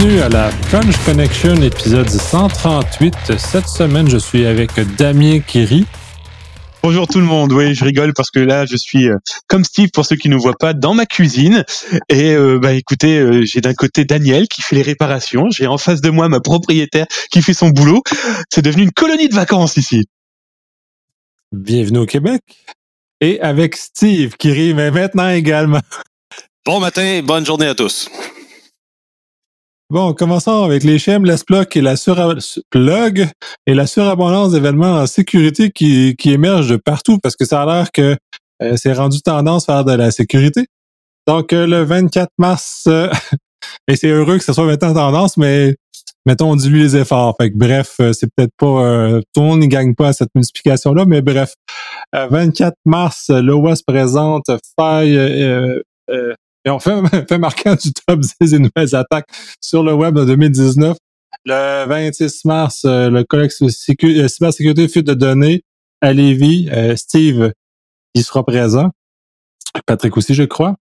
bienvenue à la Crunch Connection épisode 138. Cette semaine, je suis avec Damien Kiri. Bonjour tout le monde. Oui, je rigole parce que là, je suis euh, comme Steve pour ceux qui ne voient pas dans ma cuisine. Et euh, bah écoutez, euh, j'ai d'un côté Daniel qui fait les réparations. J'ai en face de moi ma propriétaire qui fait son boulot. C'est devenu une colonie de vacances ici. Bienvenue au Québec. Et avec Steve qui rit, mais maintenant également. Bon matin, bonne journée à tous. Bon, commençons avec les shameless plugs et la et la surabondance d'événements en sécurité qui, qui émergent de partout parce que ça a l'air que euh, c'est rendu tendance faire de la sécurité. Donc, euh, le 24 mars, euh, et c'est heureux que ce soit maintenant tendance, mais mettons, on dilue les efforts. Fait que, bref, c'est peut-être pas, tout le monde n'y gagne pas à cette multiplication-là, mais bref. 24 mars, l'OS présente faille et on fait, fait marquant du top 10 des nouvelles attaques sur le web en 2019. Le 26 mars, euh, le collectif euh, cybersécurité fuite de données à Lévis. Euh, Steve, il sera présent. Patrick aussi, je crois.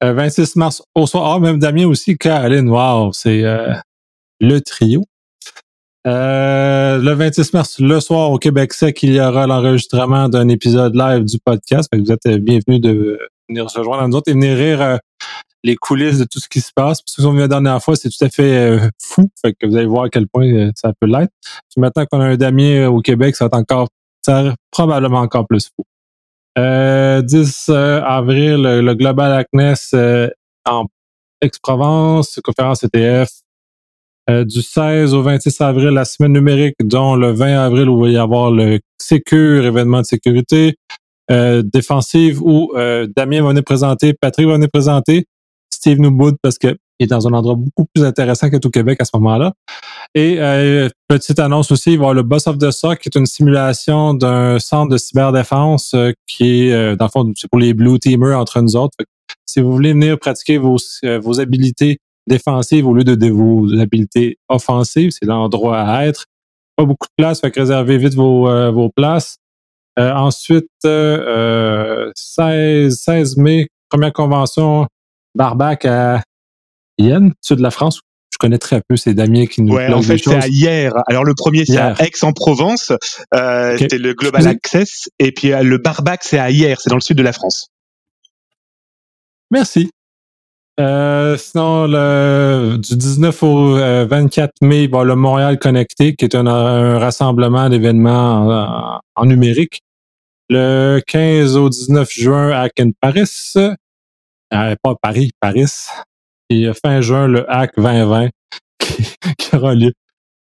26 mars au soir. Ah, même Damien aussi. Caroline, wow, c'est le trio. le 26 mars, le soir au Québec Sec, il y aura l'enregistrement d'un épisode live du podcast. vous êtes bienvenus de venir se rejoindre à nous autres et venir rire euh, les coulisses de tout ce qui se passe. Parce que qu'on vient la dernière fois, c'est tout à fait euh, fou. Fait que vous allez voir à quel point euh, ça peut l'être. Puis maintenant qu'on a un Damien au Québec, ça va être encore, ça probablement encore plus fou. 10 avril, le, Global Acnes en Aix-Provence, conférence ETF. du 16 au 26 avril, la semaine numérique, dont le 20 avril où il va y avoir le Secure, événement de sécurité. Euh, défensive où euh, Damien va venir présenter, Patrick va venir présenter, Steve boude parce qu'il est dans un endroit beaucoup plus intéressant que tout Québec à ce moment-là. Et euh, petite annonce aussi, il va y avoir le Boss of the SOC, qui est une simulation d'un centre de cyberdéfense qui est, dans le fond, c'est pour les Blue Teamers entre nous autres. Si vous voulez venir pratiquer vos, vos habilités défensives au lieu de, vos habilités offensives, c'est l'endroit à être. Pas beaucoup de place, fait que réservez vite vos, vos places. Euh, ensuite, 16, euh, 16 euh, mai, première convention Barbac à Yen, sud de la France. Je connais très peu, c'est Damien qui nous Ouais, en fait, c'est à hier. Alors, le premier, c'est à Aix-en-Provence. C'était le Global Access. Et puis, le Barbac, c'est à hier. C'est dans le sud de la France. Merci. sinon, le, du 19 au 24 mai, bon, le Montréal Connecté, qui est un, rassemblement d'événements en, numérique le 15 au 19 juin à Ken Paris. Euh, pas Paris, Paris. Et fin juin, le Hack 2020 qui, aura lieu.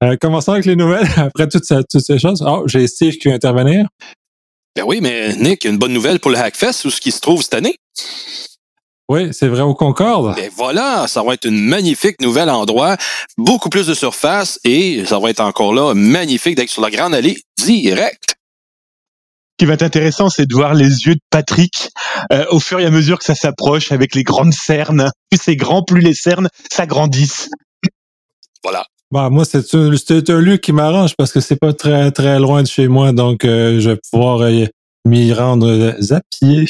Euh, commençons avec les nouvelles après toutes ces, toutes ces choses. Oh, j'ai Steve qui va intervenir. Ben oui, mais Nick, il y a une bonne nouvelle pour le Hackfest où ce qui se trouve cette année? Oui, c'est vrai au Concorde. Ben voilà, ça va être une magnifique nouvel endroit, beaucoup plus de surface et ça va être encore là magnifique d'être sur la grande allée direct qui va être intéressant, c'est de voir les yeux de Patrick euh, au fur et à mesure que ça s'approche avec les grandes cernes. Plus c'est grand, plus les cernes s'agrandissent. Voilà. Bah, moi, c'est un, un, lieu qui m'arrange parce que c'est pas très très loin de chez moi, donc euh, je vais pouvoir euh, m'y rendre à pied.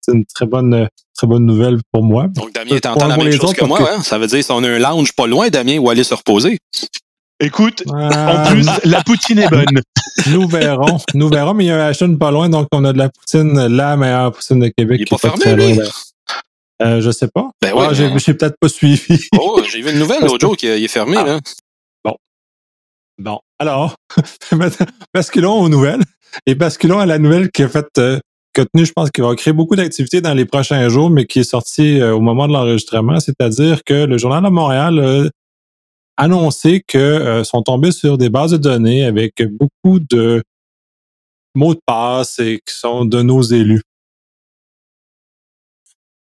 C'est une très bonne très bonne nouvelle pour moi. Donc Damien entend la même chose que moi, hein? ça veut dire qu'on a un lounge pas loin, Damien, où aller se reposer. Écoute, en plus, la poutine est bonne. Nous verrons. Nous verrons, mais il y a un Ashton pas loin, donc on a de la poutine, la meilleure poutine de Québec. Il est pas fermé, lui? Euh, je sais pas. Ben ouais, ah, j'ai, peut-être pas suivi. Oh, j'ai vu une nouvelle l'autre jour qui est fermé, ah. là. Bon. Bon. Alors, basculons aux nouvelles. Et basculons à la nouvelle qui a fait, euh, qui a tenu, je pense, qui va créer beaucoup d'activités dans les prochains jours, mais qui est sortie euh, au moment de l'enregistrement. C'est-à-dire que le Journal de Montréal annoncé que euh, sont tombés sur des bases de données avec beaucoup de mots de passe et qui sont de nos élus.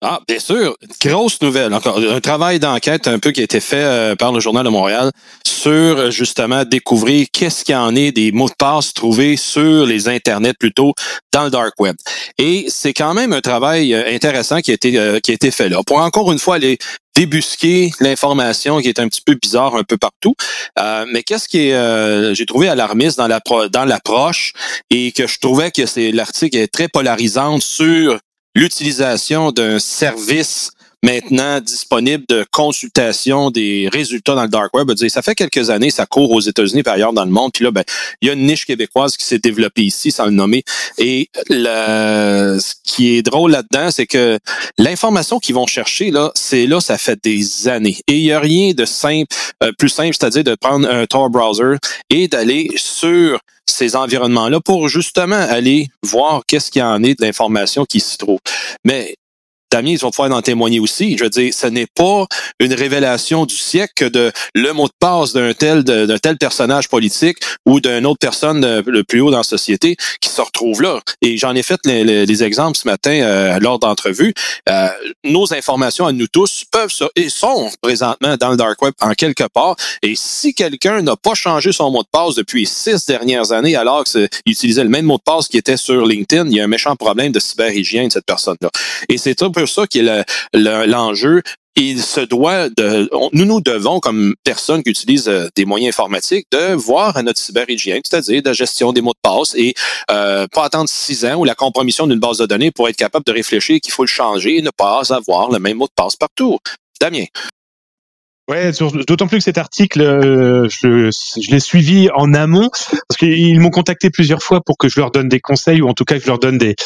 Ah, bien sûr. Grosse nouvelle. Un travail d'enquête un peu qui a été fait euh, par le Journal de Montréal sur euh, justement découvrir qu'est-ce qu'il y en est des mots de passe trouvés sur les internets plutôt dans le dark web. Et c'est quand même un travail intéressant qui a été qui a été fait là. Pour encore une fois aller débusquer l'information qui est un petit peu bizarre un peu partout. Euh, mais qu'est-ce qui est, euh, j'ai trouvé alarmiste dans la dans l'approche et que je trouvais que c'est l'article est très polarisante sur l'utilisation d'un service maintenant disponible de consultation des résultats dans le dark web. Ça fait quelques années, ça court aux États-Unis et ailleurs dans le monde. Puis là, ben, il y a une niche québécoise qui s'est développée ici, sans le nommer. Et le, ce qui est drôle là-dedans, c'est que l'information qu'ils vont chercher, là, c'est là, ça fait des années. Et il n'y a rien de simple, euh, plus simple, c'est-à-dire de prendre un Tor browser et d'aller sur ces environnements-là pour justement aller voir qu'est-ce qu'il y en est de l'information qui se trouve. Mais Damien, ils vont pouvoir en témoigner aussi. Je veux dire, ce n'est pas une révélation du siècle de le mot de passe d'un tel d'un tel personnage politique ou d'une autre personne euh, le plus haut dans la société qui se retrouve là. Et j'en ai fait les, exemples ce matin euh, lors d'entrevue. Euh, nos informations à nous tous peuvent et sont présentement dans le dark web en quelque part. Et si quelqu'un n'a pas changé son mot de passe depuis six dernières années, alors qu'il utilisait le même mot de passe qui était sur LinkedIn, il y a un méchant problème de cyberhygiène de cette personne-là. Et c'est peu ça qui est l'enjeu. il se doit de, nous nous devons comme personnes qui utilisent euh, des moyens informatiques de voir à notre cyberhygiène, c'est-à-dire de la gestion des mots de passe et euh, pas attendre six ans ou la compromission d'une base de données pour être capable de réfléchir qu'il faut le changer et ne pas avoir le même mot de passe partout. Damien. Ouais, d'autant plus que cet article, euh, je, je l'ai suivi en amont parce qu'ils m'ont contacté plusieurs fois pour que je leur donne des conseils ou en tout cas que je leur donne des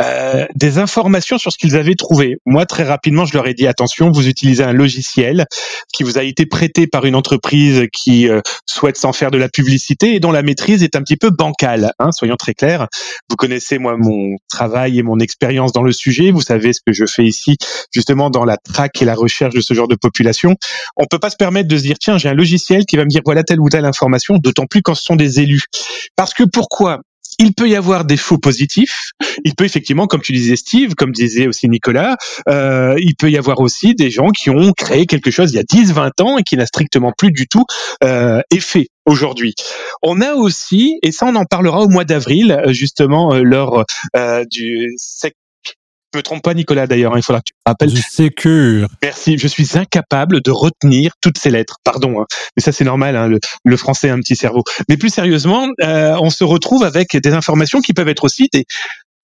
euh, des informations sur ce qu'ils avaient trouvé. Moi, très rapidement, je leur ai dit attention, vous utilisez un logiciel qui vous a été prêté par une entreprise qui euh, souhaite s'en faire de la publicité et dont la maîtrise est un petit peu bancale. Hein, soyons très clairs. Vous connaissez moi mon travail et mon expérience dans le sujet. Vous savez ce que je fais ici, justement dans la traque et la recherche de ce genre de population on peut pas se permettre de se dire tiens j'ai un logiciel qui va me dire voilà telle ou telle information, d'autant plus quand ce sont des élus. Parce que pourquoi? Il peut y avoir des faux positifs. Il peut effectivement, comme tu disais Steve, comme disait aussi Nicolas, euh, il peut y avoir aussi des gens qui ont créé quelque chose il y a 10, 20 ans et qui n'a strictement plus du tout euh, effet aujourd'hui. On a aussi, et ça on en parlera au mois d'avril, justement euh, lors euh, du je me trompe pas, Nicolas, d'ailleurs. Hein, il faudra que tu me rappelles. Je Merci. Je suis incapable de retenir toutes ces lettres. Pardon. Hein. Mais ça, c'est normal. Hein, le, français a un petit cerveau. Mais plus sérieusement, euh, on se retrouve avec des informations qui peuvent être aussi des,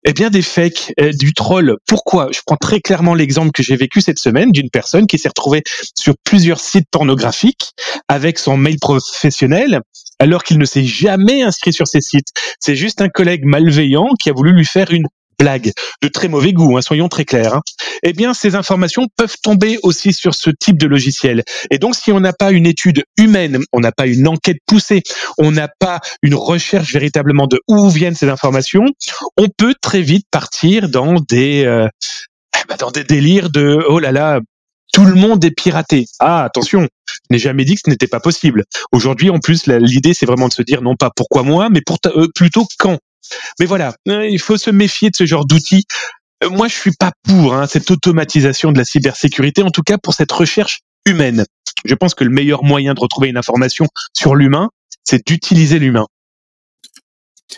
eh bien, des fakes, euh, du troll. Pourquoi? Je prends très clairement l'exemple que j'ai vécu cette semaine d'une personne qui s'est retrouvée sur plusieurs sites pornographiques avec son mail professionnel alors qu'il ne s'est jamais inscrit sur ces sites. C'est juste un collègue malveillant qui a voulu lui faire une blague de très mauvais goût, hein, soyons très clairs, hein, eh bien ces informations peuvent tomber aussi sur ce type de logiciel. Et donc si on n'a pas une étude humaine, on n'a pas une enquête poussée, on n'a pas une recherche véritablement de où viennent ces informations, on peut très vite partir dans des euh, bah, dans des délires de oh là là, tout le monde est piraté. Ah, attention, je n'ai jamais dit que ce n'était pas possible. Aujourd'hui, en plus, l'idée, c'est vraiment de se dire non pas pourquoi moi, mais pour euh, plutôt quand. Mais voilà, euh, il faut se méfier de ce genre d'outils. Euh, moi, je suis pas pour hein, cette automatisation de la cybersécurité, en tout cas pour cette recherche humaine. Je pense que le meilleur moyen de retrouver une information sur l'humain, c'est d'utiliser l'humain.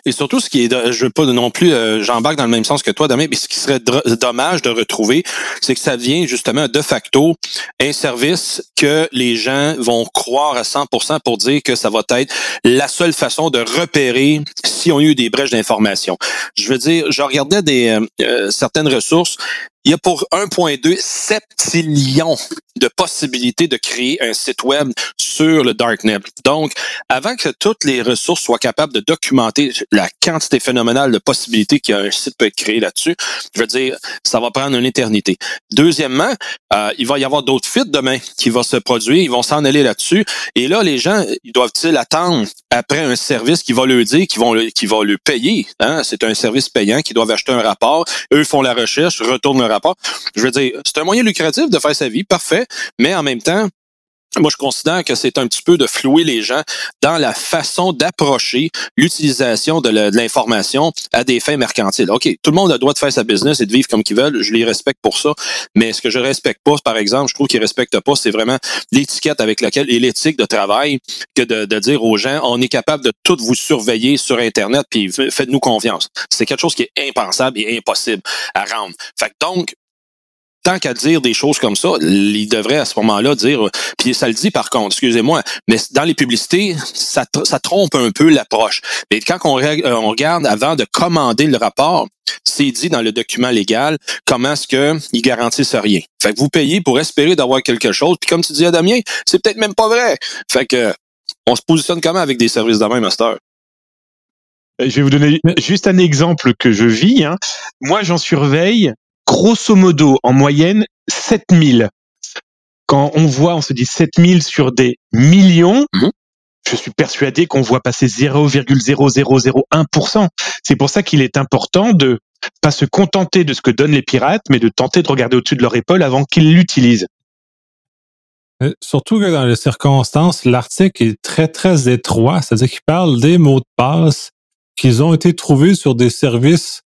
Et surtout, ce qui est, je veux pas non plus, euh, j'embarque dans le même sens que toi, Damien, mais ce qui serait dommage de retrouver, c'est que ça devient justement de facto un service que les gens vont croire à 100% pour dire que ça va être la seule façon de repérer si on a eu des brèches d'information. Je veux dire, je regardais des euh, euh, certaines ressources il y a pour 1,2 septillions de possibilités de créer un site web sur le Darknet. Donc, avant que toutes les ressources soient capables de documenter la quantité phénoménale de possibilités qu'un site peut être créé là-dessus, je veux dire, ça va prendre une éternité. Deuxièmement, euh, il va y avoir d'autres fuites demain qui vont se produire, ils vont s'en aller là-dessus. Et là, les gens, ils doivent-ils attendre après un service qui va leur dire qu'ils vont, qui va le payer? Hein? C'est un service payant qui doivent acheter un rapport. Eux font la recherche, retournent le Je veux dire, c'est un moyen lucratif de faire sa vie, parfait, mais en même temps, moi, je considère que c'est un petit peu de flouer les gens dans la façon d'approcher l'utilisation de l'information à des fins mercantiles. OK, tout le monde a le droit de faire sa business et de vivre comme qu'ils veulent. Je les respecte pour ça. Mais ce que je respecte pas, par exemple, je trouve qu'ils respectent pas, c'est vraiment l'étiquette avec laquelle et l'éthique de travail que de, de, dire aux gens, on est capable de tout vous surveiller sur Internet puis faites-nous confiance. C'est quelque chose qui est impensable et impossible à rendre. Fait que donc, tant qu'à dire des choses comme ça, il devrait à ce moment-là dire, puis ça le dit par contre, excusez-moi, mais dans les publicités, ça, ça trompe un peu l'approche. Mais quand on, on regarde avant de commander le rapport, c'est dit dans le document légal comment est-ce qu'ils garantissent rien. Fait que vous payez pour espérer d'avoir quelque chose, puis comme tu disais Damien, c'est peut-être même pas vrai. Fait que on se positionne comment avec des services de main, master? Euh, je vais vous donner juste un exemple que je vis. Hein. Moi, j'en surveille grosso modo en moyenne 7000. Quand on voit, on se dit 7000 sur des millions, mhm. je suis persuadé qu'on voit passer 0,0001%. C'est pour ça qu'il est important de pas se contenter de ce que donnent les pirates, mais de tenter de regarder au-dessus de leur épaule avant qu'ils l'utilisent. Euh, surtout que dans les circonstances, l'article est très, très étroit. C'est-à-dire qu'il parle des mots de passe qu'ils ont été trouvés sur des services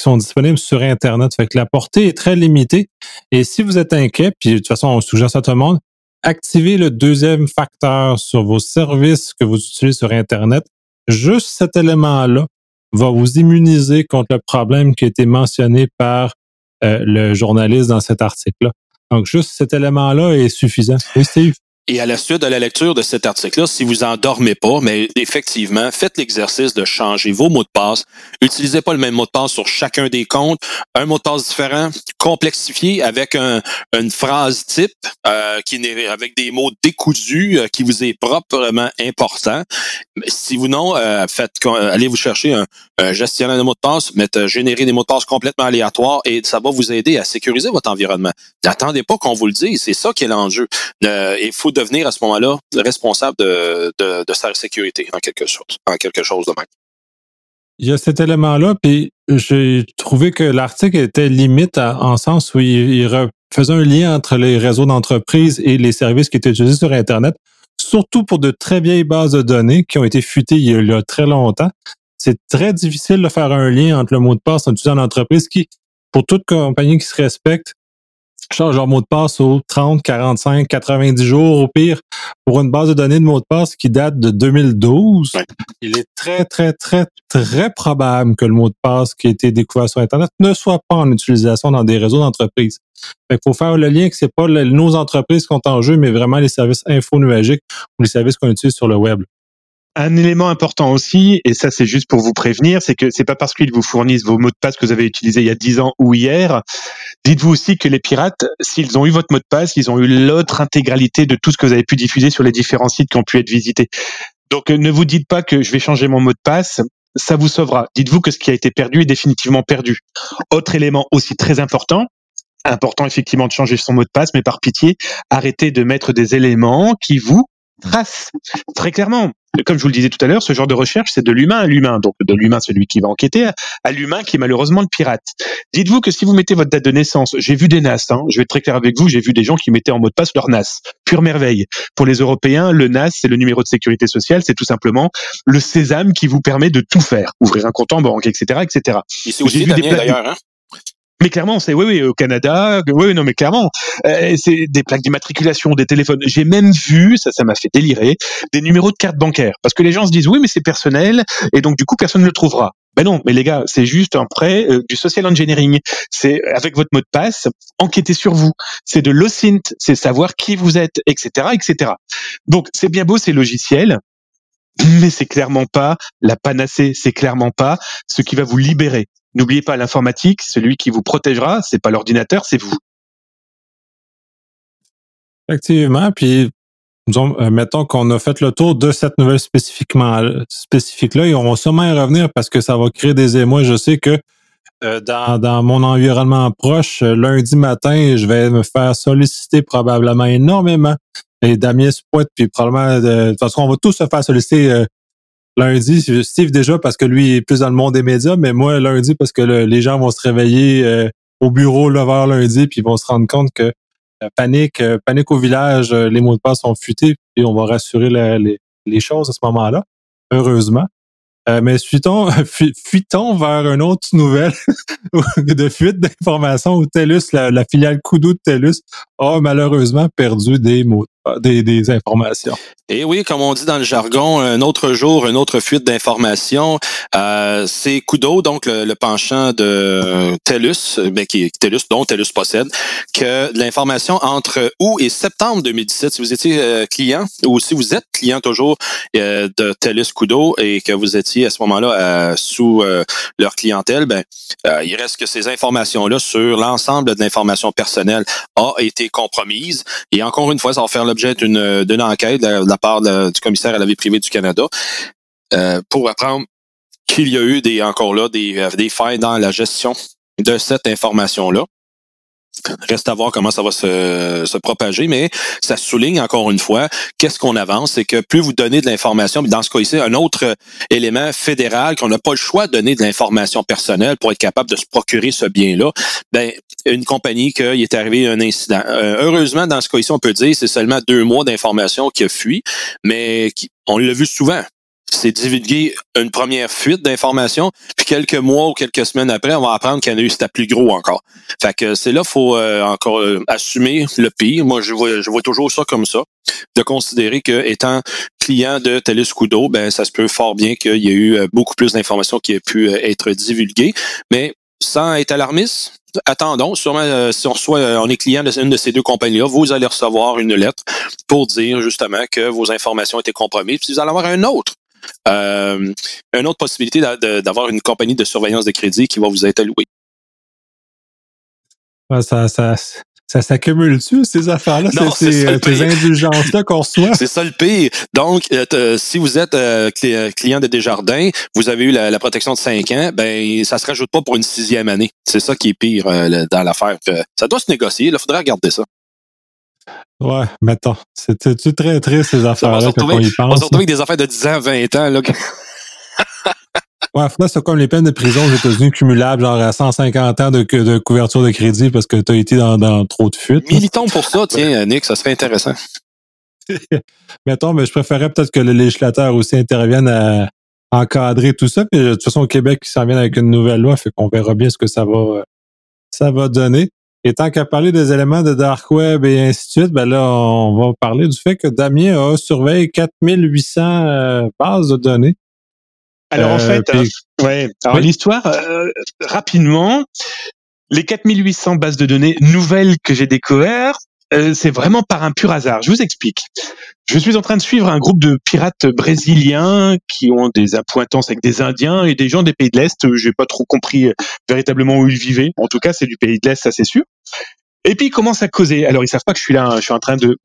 sont disponibles sur Internet. Fait que la portée est très limitée. Et si vous êtes inquiet, puis de toute façon, on suggère ça à tout le monde, activez le deuxième facteur sur vos services que vous utilisez sur Internet. Juste cet élément-là va vous immuniser contre le problème qui a été mentionné par euh, le journaliste dans cet article-là. Donc, juste cet élément-là est suffisant. Oui, Steve? Et à la suite de la lecture de cet article-là, si vous en dormez pas, mais effectivement, faites l'exercice de changer vos mots de passe. Utilisez pas le même mot de passe sur chacun des comptes. Un mot de passe différent, complexifié avec un, une phrase type euh, qui avec des mots décousus euh, qui vous est proprement important. Si vous non, euh, faites allez vous chercher un, gestionnaire de mots de passe, mettez générer des mots de passe complètement aléatoires et ça va vous aider à sécuriser votre environnement. N'attendez pas qu'on vous le dise, c'est ça qui est l'enjeu. il faut devenir à ce moment-là responsable de, de, sa sécurité en quelque chose, en quelque chose de même. Il y a cet élément-là, puis j'ai trouvé que l'article était limite en sens où il, faisait un lien entre les réseaux d'entreprise et les services qui étaient utilisés sur Internet, surtout pour de très vieilles bases de données qui ont été futées il y a, très longtemps. C'est très difficile de faire un lien entre le mot de passe en utilisant une entreprise qui, pour toute compagnie qui se respecte, change leur mot de passe aux 30, 45, 90 jours au pire pour une base de données de mots de passe qui date de 2012. Il est très, très, très, très probable que le mot de passe qui a été découvert sur Internet ne soit pas en utilisation dans des réseaux d'entreprise. Il faut faire le lien que c'est pas nos entreprises qui sont en jeu, mais vraiment les services info-nuagiques ou les services qu'on utilise sur le web un élément important aussi, et ça c'est juste pour vous prévenir, c'est que c'est pas parce qu'ils vous fournissent vos mots de passe que vous avez utilisés il y a 10 ans ou hier. Dites-vous aussi que les pirates, s'ils ont eu votre mot de passe, ils ont eu l'autre intégralité de tout ce que vous avez pu diffuser sur les différents sites qui ont pu être visités. Donc euh, ne vous dites pas que je vais changer mon mot de passe, ça vous sauvera. Dites-vous que ce qui a été perdu est définitivement perdu. Autre élément aussi très important, important effectivement de changer son mot de passe, mais par pitié, arrêtez de mettre des éléments qui vous tracent. Très clairement, comme je vous le disais tout à l'heure, ce genre de recherche, c'est de l'humain à l'humain. Donc de l'humain, celui qui va enquêter, à l'humain qui est malheureusement le pirate. Dites-vous que si vous mettez votre date de naissance, j'ai vu des NAS, hein, je vais être très clair avec vous, j'ai vu des gens qui mettaient en mot de passe leur NAS. Pure merveille. Pour les Européens, le NAS, c'est le numéro de sécurité sociale, c'est tout simplement le sésame qui vous permet de tout faire. Ouvrir un compte en banque, etc. etc. Et c'est aussi d'ailleurs, hein mais clairement, c'est oui, oui, au Canada, oui, non, mais clairement, euh, c'est des plaques d'immatriculation, des téléphones. J'ai même vu, ça, ça m'a fait délirer, des numéros de carte bancaire, parce que les gens se disent oui, mais c'est personnel, et donc du coup, personne ne le trouvera. Ben non, mais les gars, c'est juste un prêt euh, du social engineering. C'est avec votre mot de passe, enquêter sur vous. C'est de l'OSINT, c'est savoir qui vous êtes, etc., etc. Donc c'est bien beau ces logiciels, mais c'est clairement pas la panacée, c'est clairement pas ce qui va vous libérer. N'oubliez pas l'informatique, celui qui vous protégera, c'est pas l'ordinateur, c'est vous. Effectivement, puis euh, mettons qu'on a fait le tour de cette nouvelle spécifiquement spécifique-là, et on va sûrement y revenir parce que ça va créer des émois. Je sais que euh, dans, mon environnement proche, euh, lundi matin, je vais me faire solliciter probablement énormément. Et Damien se puis probablement, de, on va tous se faire solliciter lundi, Steve déjà parce que lui est plus dans le monde des médias, mais moi lundi parce que les gens vont se réveiller euh, au bureau le vers lundi puis ils vont se rendre compte que euh, panique, euh, panique au village, les mots de passe sont futés et on va rassurer les, choses à ce moment-là, heureusement. mais fuitons, fuitons vers une autre nouvelle de fuite d'informations où TELUS, la, filiale Kudu de TELUS, a malheureusement perdu des mots des, informations. Et oui, comme on dit dans le jargon, un autre jour, une autre fuite d'informations. Euh, c'est Kudo, donc le, penchant de TELUS, ben, qui TELUS, dont TELUS possède, que l'information entre août et septembre 2017, si vous étiez euh, client ou si vous êtes client toujours euh, de TELUS Kudo et que vous étiez à ce moment-là sous leur clientèle, ben il reste que ces informations-là sur l'ensemble de l'information personnelle a été compromise. Et encore une fois, ça va faire l'objet d'une enquête de la part du commissaire à la vie privée du Canada euh, pour apprendre qu'il y a eu des encore là des, euh, des failles dans la gestion de cette information-là. Reste à voir comment ça va se, se propager, mais ça souligne encore une fois qu'est-ce qu'on avance, c'est que plus vous donnez de l'information, dans ce cas ici, un autre élément fédéral qu'on n'a pas le choix de donner de l'information personnelle pour être capable de se procurer ce bien-là, ben une compagnie qu'il est arrivé un incident. Euh, heureusement, dans ce cas ici, on peut dire c'est seulement deux mois d'information qui a fui, mais on l'a vu souvent c'est divulguer une première fuite d'informations, puis quelques mois ou quelques semaines après, on va apprendre qu'il y en a eu, c'était plus gros encore. Fait que c'est là, faut euh, encore euh, assumer le pire. Moi, je vois, je vois toujours ça comme ça, de considérer que étant client de TELUS Kudo, ben ça se peut fort bien qu'il y ait eu beaucoup plus d'informations qui aient pu être divulguées, mais sans être alarmiste, attendons, sûrement si on reçoit, on est client d'une de ces deux compagnies-là, vous allez recevoir une lettre pour dire justement que vos informations étaient compromises. Puis vous allez avoir un autre euh, une autre possibilité d'avoir une compagnie de surveillance de crédit qui va vous être allouée. Ça, ça, ça s'accumule-tu, ces affaires-là? C'est ces euh, indulgences-là qu'on reçoit? C'est ça le pire. Donc, euh, si vous êtes client de Desjardins, vous avez eu la, protection de 5 ans, ben ça se rajoute pas pour une sixième année. C'est ça qui est pire dans l'affaire. Ça doit se négocier. Il faudrait regarder ça. Ouais, mettons. C'est très triste, ces affaires-là, on y pense. On se retrouve avec des affaires de 10 ans, 20 ans. Là. Ouais, c'est comme les peines de prison aux États-Unis cumulables, genre à 150 ans de, de couverture de crédit parce que tu as été dans, dans, trop de fuites. Militons pour ça, tiens, Nick, ça serait intéressant. mettons, mais je préférerais peut-être que le législateur aussi intervienne à encadrer tout ça. Puis, de toute façon, au Québec, il s'en vient avec une nouvelle loi, fait qu'on verra bien ce que ça va, ça va donner. Et tant qu'à parler des éléments de Dark Web et ainsi de suite, ben là, on va parler du fait que Damien a surveillé 4800 euh, bases de données. Alors en euh, fait, ouais. Alors l'histoire, euh, rapidement, les 4800 bases de données nouvelles que j'ai découvertes, c'est vraiment par un pur hasard. Je vous explique. Je suis en train de suivre un groupe de pirates brésiliens qui ont des appointances avec des Indiens et des gens des pays de l'Est. J'ai pas trop compris véritablement où ils vivaient. En tout cas, c'est du pays de l'Est, ça c'est sûr. Et puis ils commencent à causer. Alors ils savent pas que je suis là. Hein. Je suis en train de.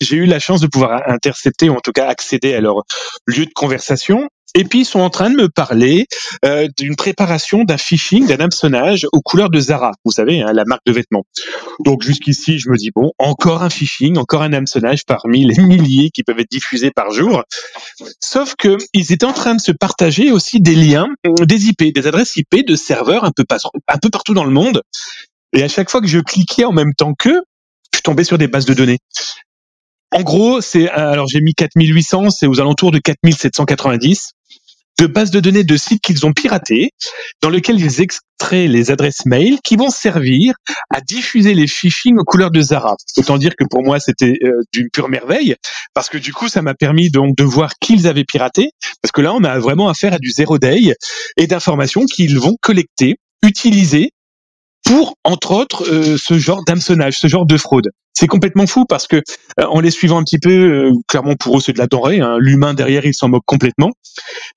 J'ai eu la chance de pouvoir intercepter ou en tout cas accéder à leur lieu de conversation. Et puis ils sont en train de me parler euh, d'une préparation d'un phishing, d'un hameçonnage aux couleurs de Zara. Vous savez, hein, la marque de vêtements. Donc jusqu'ici, je me dis bon, encore un phishing, encore un hameçonnage parmi les milliers qui peuvent être diffusés par jour. Sauf que ils étaient en train de se partager aussi des liens, des IP, des adresses IP de serveurs un peu partout dans le monde et à chaque fois que je cliquais en même temps qu'eux, je tombais sur des bases de données. En gros, c'est alors j'ai mis 4800, c'est aux alentours de 4790 de bases de données de sites qu'ils ont piratés, dans lesquels ils extraient les adresses mail qui vont servir à diffuser les phishing aux couleurs de Zara. Autant dire que pour moi c'était euh, d'une pure merveille, parce que du coup ça m'a permis donc de voir qu'ils avaient piraté, parce que là on a vraiment affaire à du zéro day et d'informations qu'ils vont collecter, utiliser pour, entre autres, euh, ce genre d'hameçonnage, ce genre de fraude. C'est complètement fou parce que euh, en les suivant un petit peu, euh, clairement pour eux c'est de la denrée. Hein, L'humain derrière, il s'en moque complètement.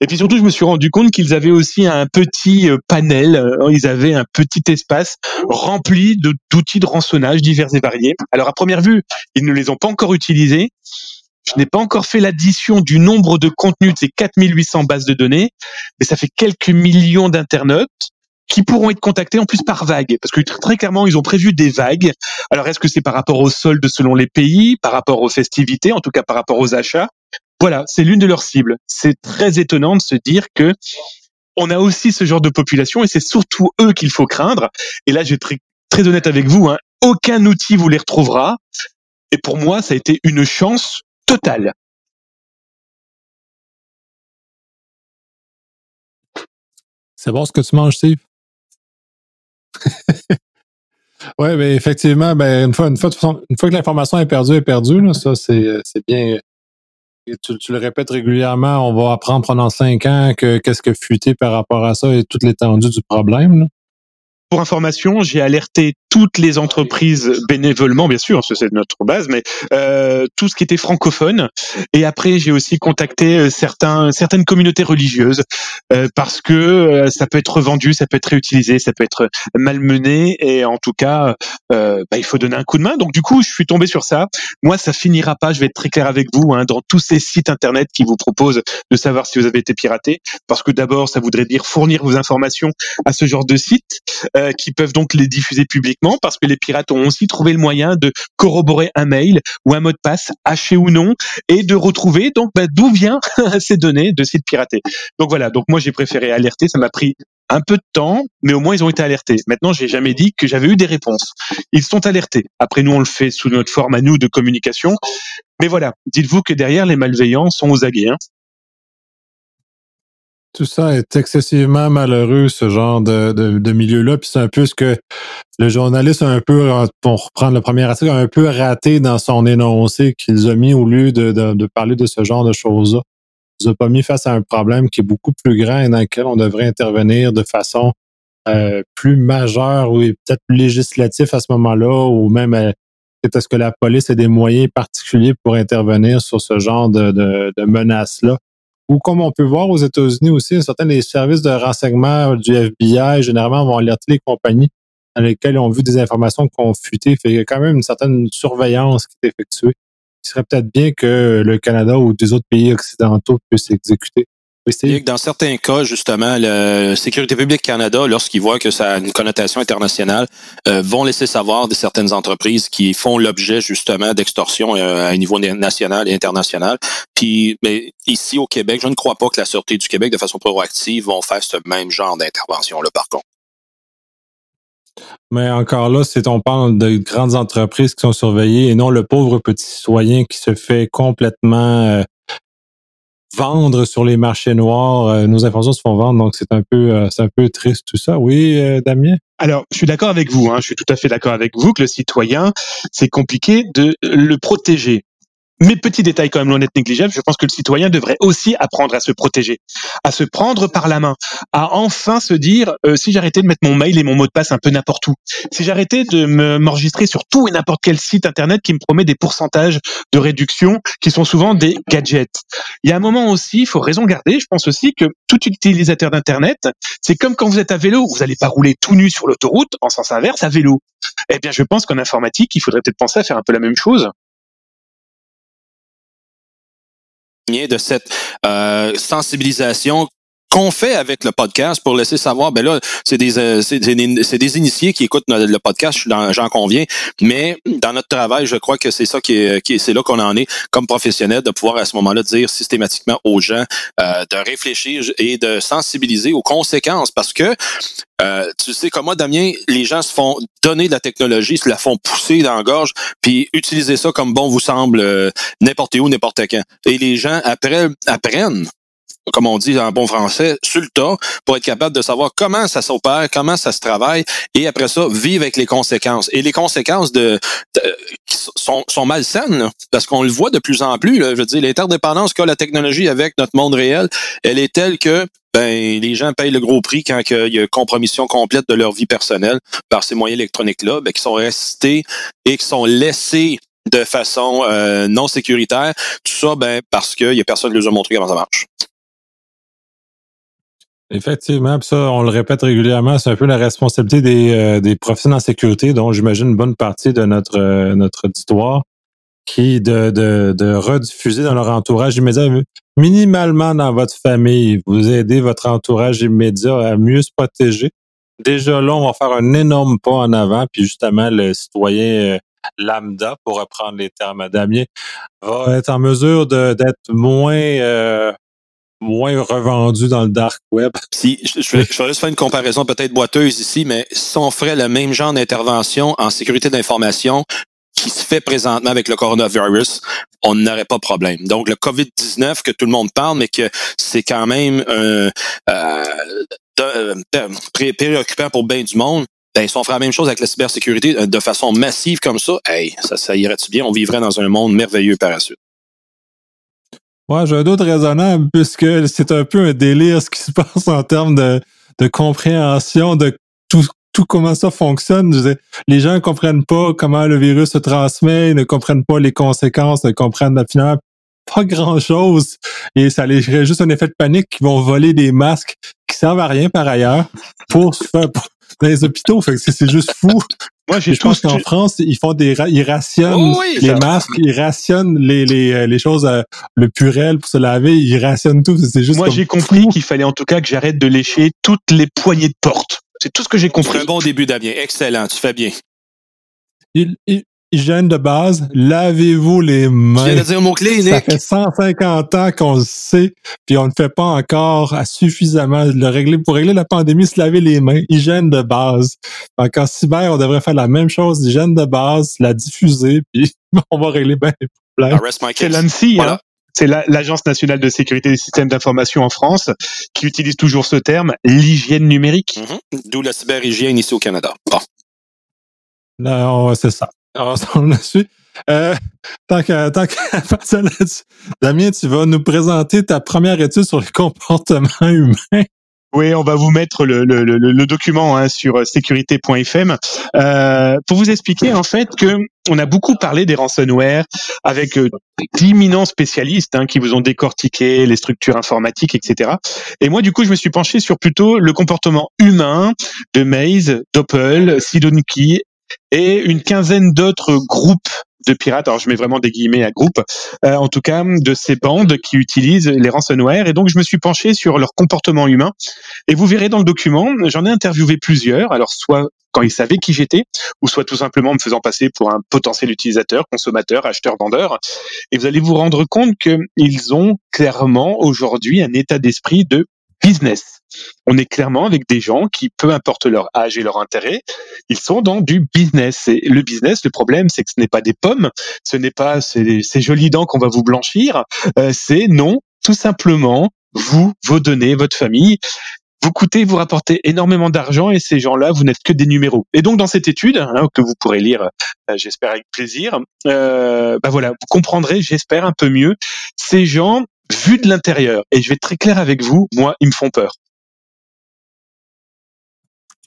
Et puis surtout, je me suis rendu compte qu'ils avaient aussi un petit panel, ils avaient un petit espace rempli d'outils de rançonnage divers et variés. Alors à première vue, ils ne les ont pas encore utilisés. Je n'ai pas encore fait l'addition du nombre de contenus de ces 4800 bases de données, mais ça fait quelques millions d'internautes qui pourront être contactés en plus par vague, parce que très clairement, ils ont prévu des vagues. Alors, est-ce que c'est par rapport aux soldes selon les pays, par rapport aux festivités, en tout cas par rapport aux achats? Voilà, c'est l'une de leurs cibles. C'est très étonnant de se dire que on a aussi ce genre de population et c'est surtout eux qu'il faut craindre. Et là, je vais être très, honnête avec vous, hein, aucun outil vous les retrouvera. Et pour moi, ça a été une chance totale. C'est bon ce que tu manges, Steve? Oui, mais ben, effectivement, ben, une, fois, une, fois, une fois que l'information est perdue, est perdue, là, ça, c'est bien. Tu, tu, le répètes régulièrement, on va apprendre pendant cinq ans que qu'est-ce que fuité par rapport à ça et toute l'étendue du problème. Pour information, j'ai alerté toutes les entreprises bénévolement, bien sûr, c'est notre base, mais euh, tout ce qui était francophone. Et après, j'ai aussi contacté euh, certains, certaines communautés religieuses euh, parce que euh, ça peut être vendu, ça peut être réutilisé, ça peut être malmené, et en tout cas, euh, bah, il faut donner un coup de main. Donc du coup, je suis tombé sur ça. Moi, ça finira pas. Je vais être très clair avec vous hein, dans tous ces sites internet qui vous proposent de savoir si vous avez été piraté, parce que d'abord, ça voudrait dire fournir vos informations à ce genre de sites euh, qui peuvent donc les diffuser publiquement parce que les pirates ont aussi trouvé le moyen de corroborer un mail ou un mot de passe haché ou non et de retrouver donc bah, d'où viennent ces données de sites piratés. Donc voilà, donc moi j'ai préféré alerter, ça m'a pris un peu de temps, mais au moins ils ont été alertés. Maintenant, j'ai jamais dit que j'avais eu des réponses. Ils sont alertés. Après, nous, on le fait sous notre forme à nous de communication. Mais voilà, dites-vous que derrière, les malveillants sont aux aguets. Hein. Tout ça est excessivement malheureux, ce genre de, de, milieu-là. Puis c'est un peu ce que le journaliste a un peu, pour reprendre le premier article, a un peu raté dans son énoncé qu'ils ont mis au lieu de, de, parler de ce genre de choses-là. Ils n'ont pas mis face à un problème qui est beaucoup plus grand et dans lequel on devrait intervenir de façon euh, plus majeure ou peut-être plus législatif à ce moment-là, ou même euh, est-ce que la police a des moyens particuliers pour intervenir sur ce genre de, de, de menaces-là ou comme on peut voir aux États-Unis aussi, certains des services de renseignement du FBI, généralement, vont alerter les compagnies dans lesquelles on vu des informations confutées. Fait il y a quand même une certaine surveillance qui est effectuée. Il serait peut-être bien que le Canada ou des autres pays occidentaux puissent exécuter dans certains cas, justement, la Sécurité publique Canada, lorsqu'ils voient que ça a une connotation internationale, euh, vont laisser savoir de certaines entreprises qui font l'objet justement d'extorsion euh, à un niveau national et international. Puis, mais ici au Québec, je ne crois pas que la Sûreté du Québec, de façon proactive, vont faire ce même genre d'intervention-là, par contre. Mais encore là, c'est on parle de grandes entreprises qui sont surveillées et non le pauvre petit citoyen qui se fait complètement euh, vendre sur les marchés noirs. Euh, nos informations se font vendre, donc c'est un peu, euh, c'est un peu triste tout ça. Oui, euh, Damien? Alors, je suis d'accord avec vous. Hein, je suis tout à fait d'accord avec vous que le citoyen, c'est compliqué de le protéger. Mais petit détail quand même loin d'être négligeable, je pense que le citoyen devrait aussi apprendre à se protéger, à se prendre par la main, à enfin se dire euh, si j'arrêtais de mettre mon mail et mon mot de passe un peu n'importe où, si j'arrêtais de m'enregistrer sur tout et n'importe quel site internet qui me promet des pourcentages de réduction qui sont souvent des gadgets. Il y a un moment aussi, il faut raison garder, je pense aussi que tout utilisateur d'internet, c'est comme quand vous êtes à vélo, vous n'allez pas rouler tout nu sur l'autoroute en sens inverse à vélo. Eh bien, je pense qu'en informatique, il faudrait peut-être penser à faire un peu la même chose. De cette euh, sensibilisation qu'on fait avec le podcast pour laisser savoir, ben là, c'est des, euh, des, initiés qui écoutent le podcast, j'en conviens, mais dans notre travail, je crois que c'est ça qui est, c'est là qu'on en est comme professionnel, de pouvoir à ce moment-là dire systématiquement aux gens euh, de réfléchir et de sensibiliser aux conséquences, parce que euh, tu sais, comme moi, Damien, les gens se font donner de la technologie, se la font pousser dans la gorge, puis utiliser ça comme bon vous semble n'importe où, n'importe quand. Et les gens après apprennent comme on dit en bon français, sur le tas, pour être capable de savoir comment ça s'opère, comment ça se travaille, et après ça, vivre avec les conséquences. Et les conséquences de, sont, sont malsaines, parce qu'on le voit de plus en plus. Là, je veux dire, l'interdépendance qu'a la technologie avec notre monde réel, elle est telle que ben, les gens payent le gros prix quand il y a compromission complète de leur vie personnelle par ces moyens électroniques-là, ben, qui sont restés et qui sont laissés de façon euh, non sécuritaire. Tout ça, ben, parce qu'il y a personne qui leur a montré comment ça marche. Effectivement, ça, on le répète régulièrement, c'est un peu la responsabilité des, euh, des professionnels en sécurité, dont j'imagine une bonne partie de notre, euh, notre auditoire, qui de, de, de rediffuser dans leur entourage immédiat, minimalement dans votre famille, vous aidez votre entourage immédiat à mieux se protéger. Déjà là, on va faire un énorme pas en avant, puis justement, le citoyen euh, lambda, pour reprendre les termes Damien, va être en mesure d'être moins moins revendu dans le dark web. Si, je, vais, juste faire une comparaison peut-être boiteuse ici, mais si on ferait le même genre d'intervention en sécurité d'information qui se fait présentement avec le coronavirus, on n'aurait pas de problème. Donc, le COVID-19 que tout le monde parle, mais que c'est quand même un euh, euh, préoccupant pour bien du monde, Ben, si on ferait la même chose avec la cybersécurité euh, de façon massive comme ça, hey, ça, ça irait-tu bien? On vivrait dans un monde merveilleux par la suite. Ouais, j'ai un autre raisonnable, puisque c'est un peu un délire ce qui se passe en termes de, de compréhension de tout, tout comment ça fonctionne. Je les gens ne comprennent pas comment le virus se transmet, ils ne comprennent pas les conséquences, ne comprennent finalement pas grand-chose. Et ça les juste un effet de panique qui vont voler des masques qui servent à rien par ailleurs pour se faire dans les hôpitaux. Fait que c'est juste fou. Moi, je pense qu'en France, ils font des, ils rationnent les masques, ils rationnent les, les, euh, les choses, euh, le purel pour se laver, ils rationnent tout. C'est juste. Moi, j'ai compris qu'il fallait en tout cas que j'arrête de lécher toutes les poignées de porte. C'est tout ce que j'ai compris. un bon début, Damien. Excellent. Tu fais bien. Il, il, hygiène de base, lavez-vous les mains. Je dire mot-clé, Ça fait 150 ans qu'on le sait, puis on ne fait pas encore suffisamment le régler. Pour régler la pandémie, se laver les mains, hygiène de base. Donc, en cyber, on devrait faire la même chose, hygiène de base, la diffuser, puis on va régler bien les problèmes. C'est l'ANSI, hein? c'est l'Agence nationale de sécurité des systèmes d'information en France qui utilise toujours ce terme, l'hygiène numérique. Mm-hmm. D'où la cyberhygiène ici au Canada. Bon. Non, c'est ça. On là-dessus. Euh, tant qu'à tant là-dessus, Damien, tu vas nous présenter ta première étude sur les comportements humains. Oui, on va vous mettre le, le, le, le document hein, sur sécurité.fm euh, pour vous expliquer en fait que on a beaucoup parlé des ransomware avec euh, d'imminents spécialistes hein, qui vous ont décortiqué les structures informatiques, etc. Et moi, du coup, je me suis penché sur plutôt le comportement humain de Maze, Doppel, Sidoniki et une quinzaine d'autres groupes de pirates, alors je mets vraiment des guillemets à groupe, euh, en tout cas de ces bandes qui utilisent les ransomware. Et donc je me suis penché sur leur comportement humain. Et vous verrez dans le document, j'en ai interviewé plusieurs, alors soit quand ils savaient qui j'étais, ou soit tout simplement me faisant passer pour un potentiel utilisateur, consommateur, acheteur, vendeur. Et vous allez vous rendre compte qu'ils ont clairement aujourd'hui un état d'esprit de business. On est clairement avec des gens qui, peu importe leur âge et leur intérêt, ils sont dans du business. Et le business, le problème, c'est que ce n'est pas des pommes, ce n'est pas ces, jolies dents qu'on va vous blanchir, euh, c'est non, tout simplement, vous, vos données, votre famille, vous coûtez, vous rapportez énormément d'argent et ces gens-là, vous n'êtes que des numéros. Et donc dans cette étude hein, que vous pourrez lire, euh, j'espère avec plaisir, euh, bah voilà, vous comprendrez, j'espère un peu mieux, ces gens vus de l'intérieur. Et je vais être très clair avec vous, moi, ils me font peur.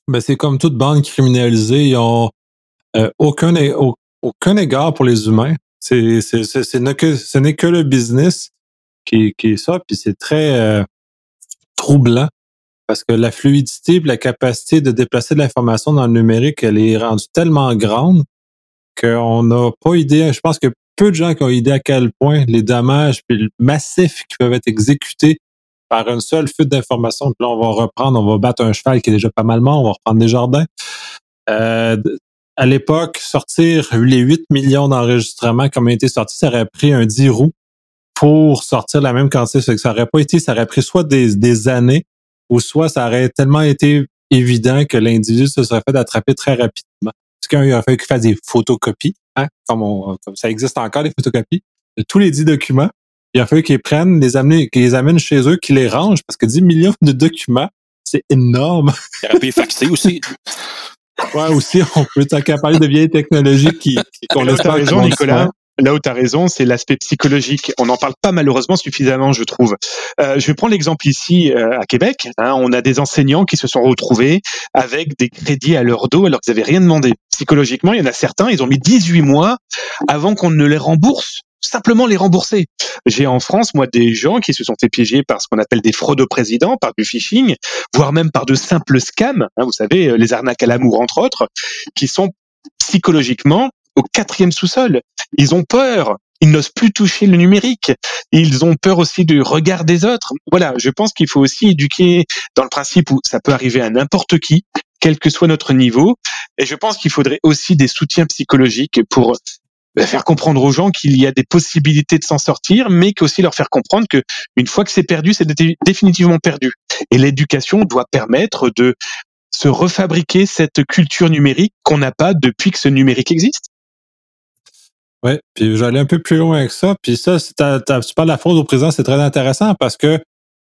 Ben, c'est comme toute bande criminalisée, ils ont euh, aucun, aucun égard pour les humains. C'est, c'est, c'est, ce n'est que le business qui, qui est ça, puis c'est très euh, troublant parce que la fluidité et la capacité de déplacer de l'information dans le numérique, elle est rendue tellement grande qu'on n'a pas idée. Je pense que peu de gens qui ont idée à quel point les dommages massifs qui peuvent être exécutés par une seule fuite d'informations. Là, on va reprendre, on va battre un cheval qui est déjà pas mal mort, on va reprendre des jardins. Euh, à l'époque, sortir les 8 millions d'enregistrements comme a été sorti, ça aurait pris un 10 roues pour sortir la même quantité. Ça aurait pas été, ça aurait pris soit des, années ou soit ça aurait tellement été évident que l'individu se serait fait attraper très rapidement. Parce qu'il a fallu qu'il fasse des photocopies, hein, comme, comme ça existe encore, des photocopies, de tous les 10 documents il a fallu qu'ils prennent, les amener, qu'ils les amènent chez eux, qu'ils les rangent, parce que 10 millions de documents, c'est énorme. Il aurait pu faxer aussi. Ouais, aussi, on peut parler de vieilles technologies qui, qu'on laisse pas raison, Nicolas. Là où tu as raison, c'est l'aspect psychologique. On n'en parle pas malheureusement suffisamment, je trouve. Euh, je vais prendre l'exemple ici euh, à Québec. Hein, on a des enseignants qui se sont retrouvés avec des crédits à leur dos alors qu'ils n'avaient rien demandé. Psychologiquement, il y en a certains, ils ont mis 18 mois avant qu'on ne les rembourse simplement les rembourser. J'ai en France, moi, des gens qui se sont fait piéger par ce qu'on appelle des fraudes au président, par du phishing, voire même par de simples scams, hein, vous savez, euh, les arnaques à l'amour, entre autres, qui sont psychologiquement au quatrième sous-sol. Ils ont peur. Ils n'osent plus toucher le numérique. Ils ont peur aussi du regard des autres. Voilà, je pense qu'il faut aussi éduquer dans le principe où ça peut arriver à n'importe qui, quel que soit notre niveau. Et je pense qu'il faudrait aussi des soutiens psychologiques pour faire comprendre aux gens qu'il y a des possibilités de s'en sortir, mais qu'aussi leur faire comprendre que une fois que c'est perdu, c'est définitivement perdu. Et l'éducation doit permettre de se refabriquer cette culture numérique qu'on n'a pas depuis que ce numérique existe. Oui, puis j'allais un peu plus loin avec ça. Puis ça, tu parles de la fraude au président, c'est très intéressant parce que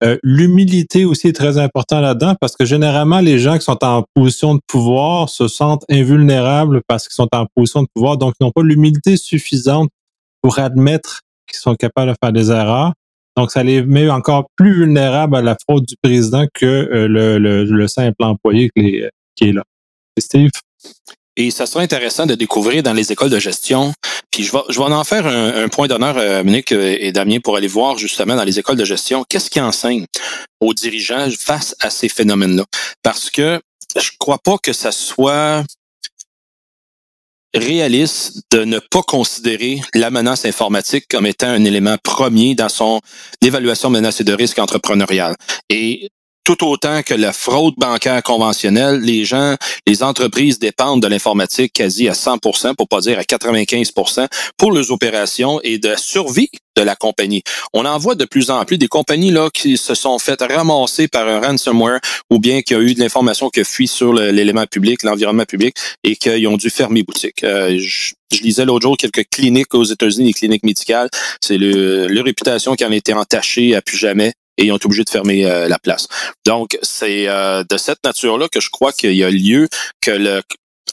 Euh, l'humilité aussi est très important là-dedans parce que généralement, les gens qui sont en position de pouvoir se sentent invulnérables parce qu'ils sont en position de pouvoir, donc ils n'ont pas l'humilité suffisante pour admettre qu'ils sont capables de faire des erreurs. Donc, ça les met encore plus vulnérables à la fraude du président que euh, le, simple employé qui est, là. Steve? Et ça serait intéressant de découvrir dans les écoles de gestion. Puis je vais, je vais en faire un, point d'honneur, euh, Monique et Damien, pour aller voir justement dans les écoles de gestion qu'est-ce qui enseigne aux dirigeants face à ces phénomènes-là. Parce que je crois pas que ça soit réaliste de ne pas considérer la menace informatique comme étant un élément premier dans son évaluation de menace et de risque entrepreneurial. Et tout autant que la fraude bancaire conventionnelle, les gens, les entreprises dépendent de l'informatique quasi à 100% pour pas dire à 95% pour leurs opérations et de survie de la compagnie. On en voit de plus en plus des compagnies là qui se sont faites ramasser par un ransomware ou bien qu'il y a eu de l'information qui fuit sur l'élément public, l'environnement public et qu'ils ont dû fermer boutique. Euh, je, lisais l'autre jour quelques cliniques aux États-Unis, des cliniques médicales. C'est le, leur réputation qui en a été entachée à plus jamais et ils ont été obligés de fermer euh, la place. Donc, c'est euh, de cette nature-là que je crois qu'il y a lieu que le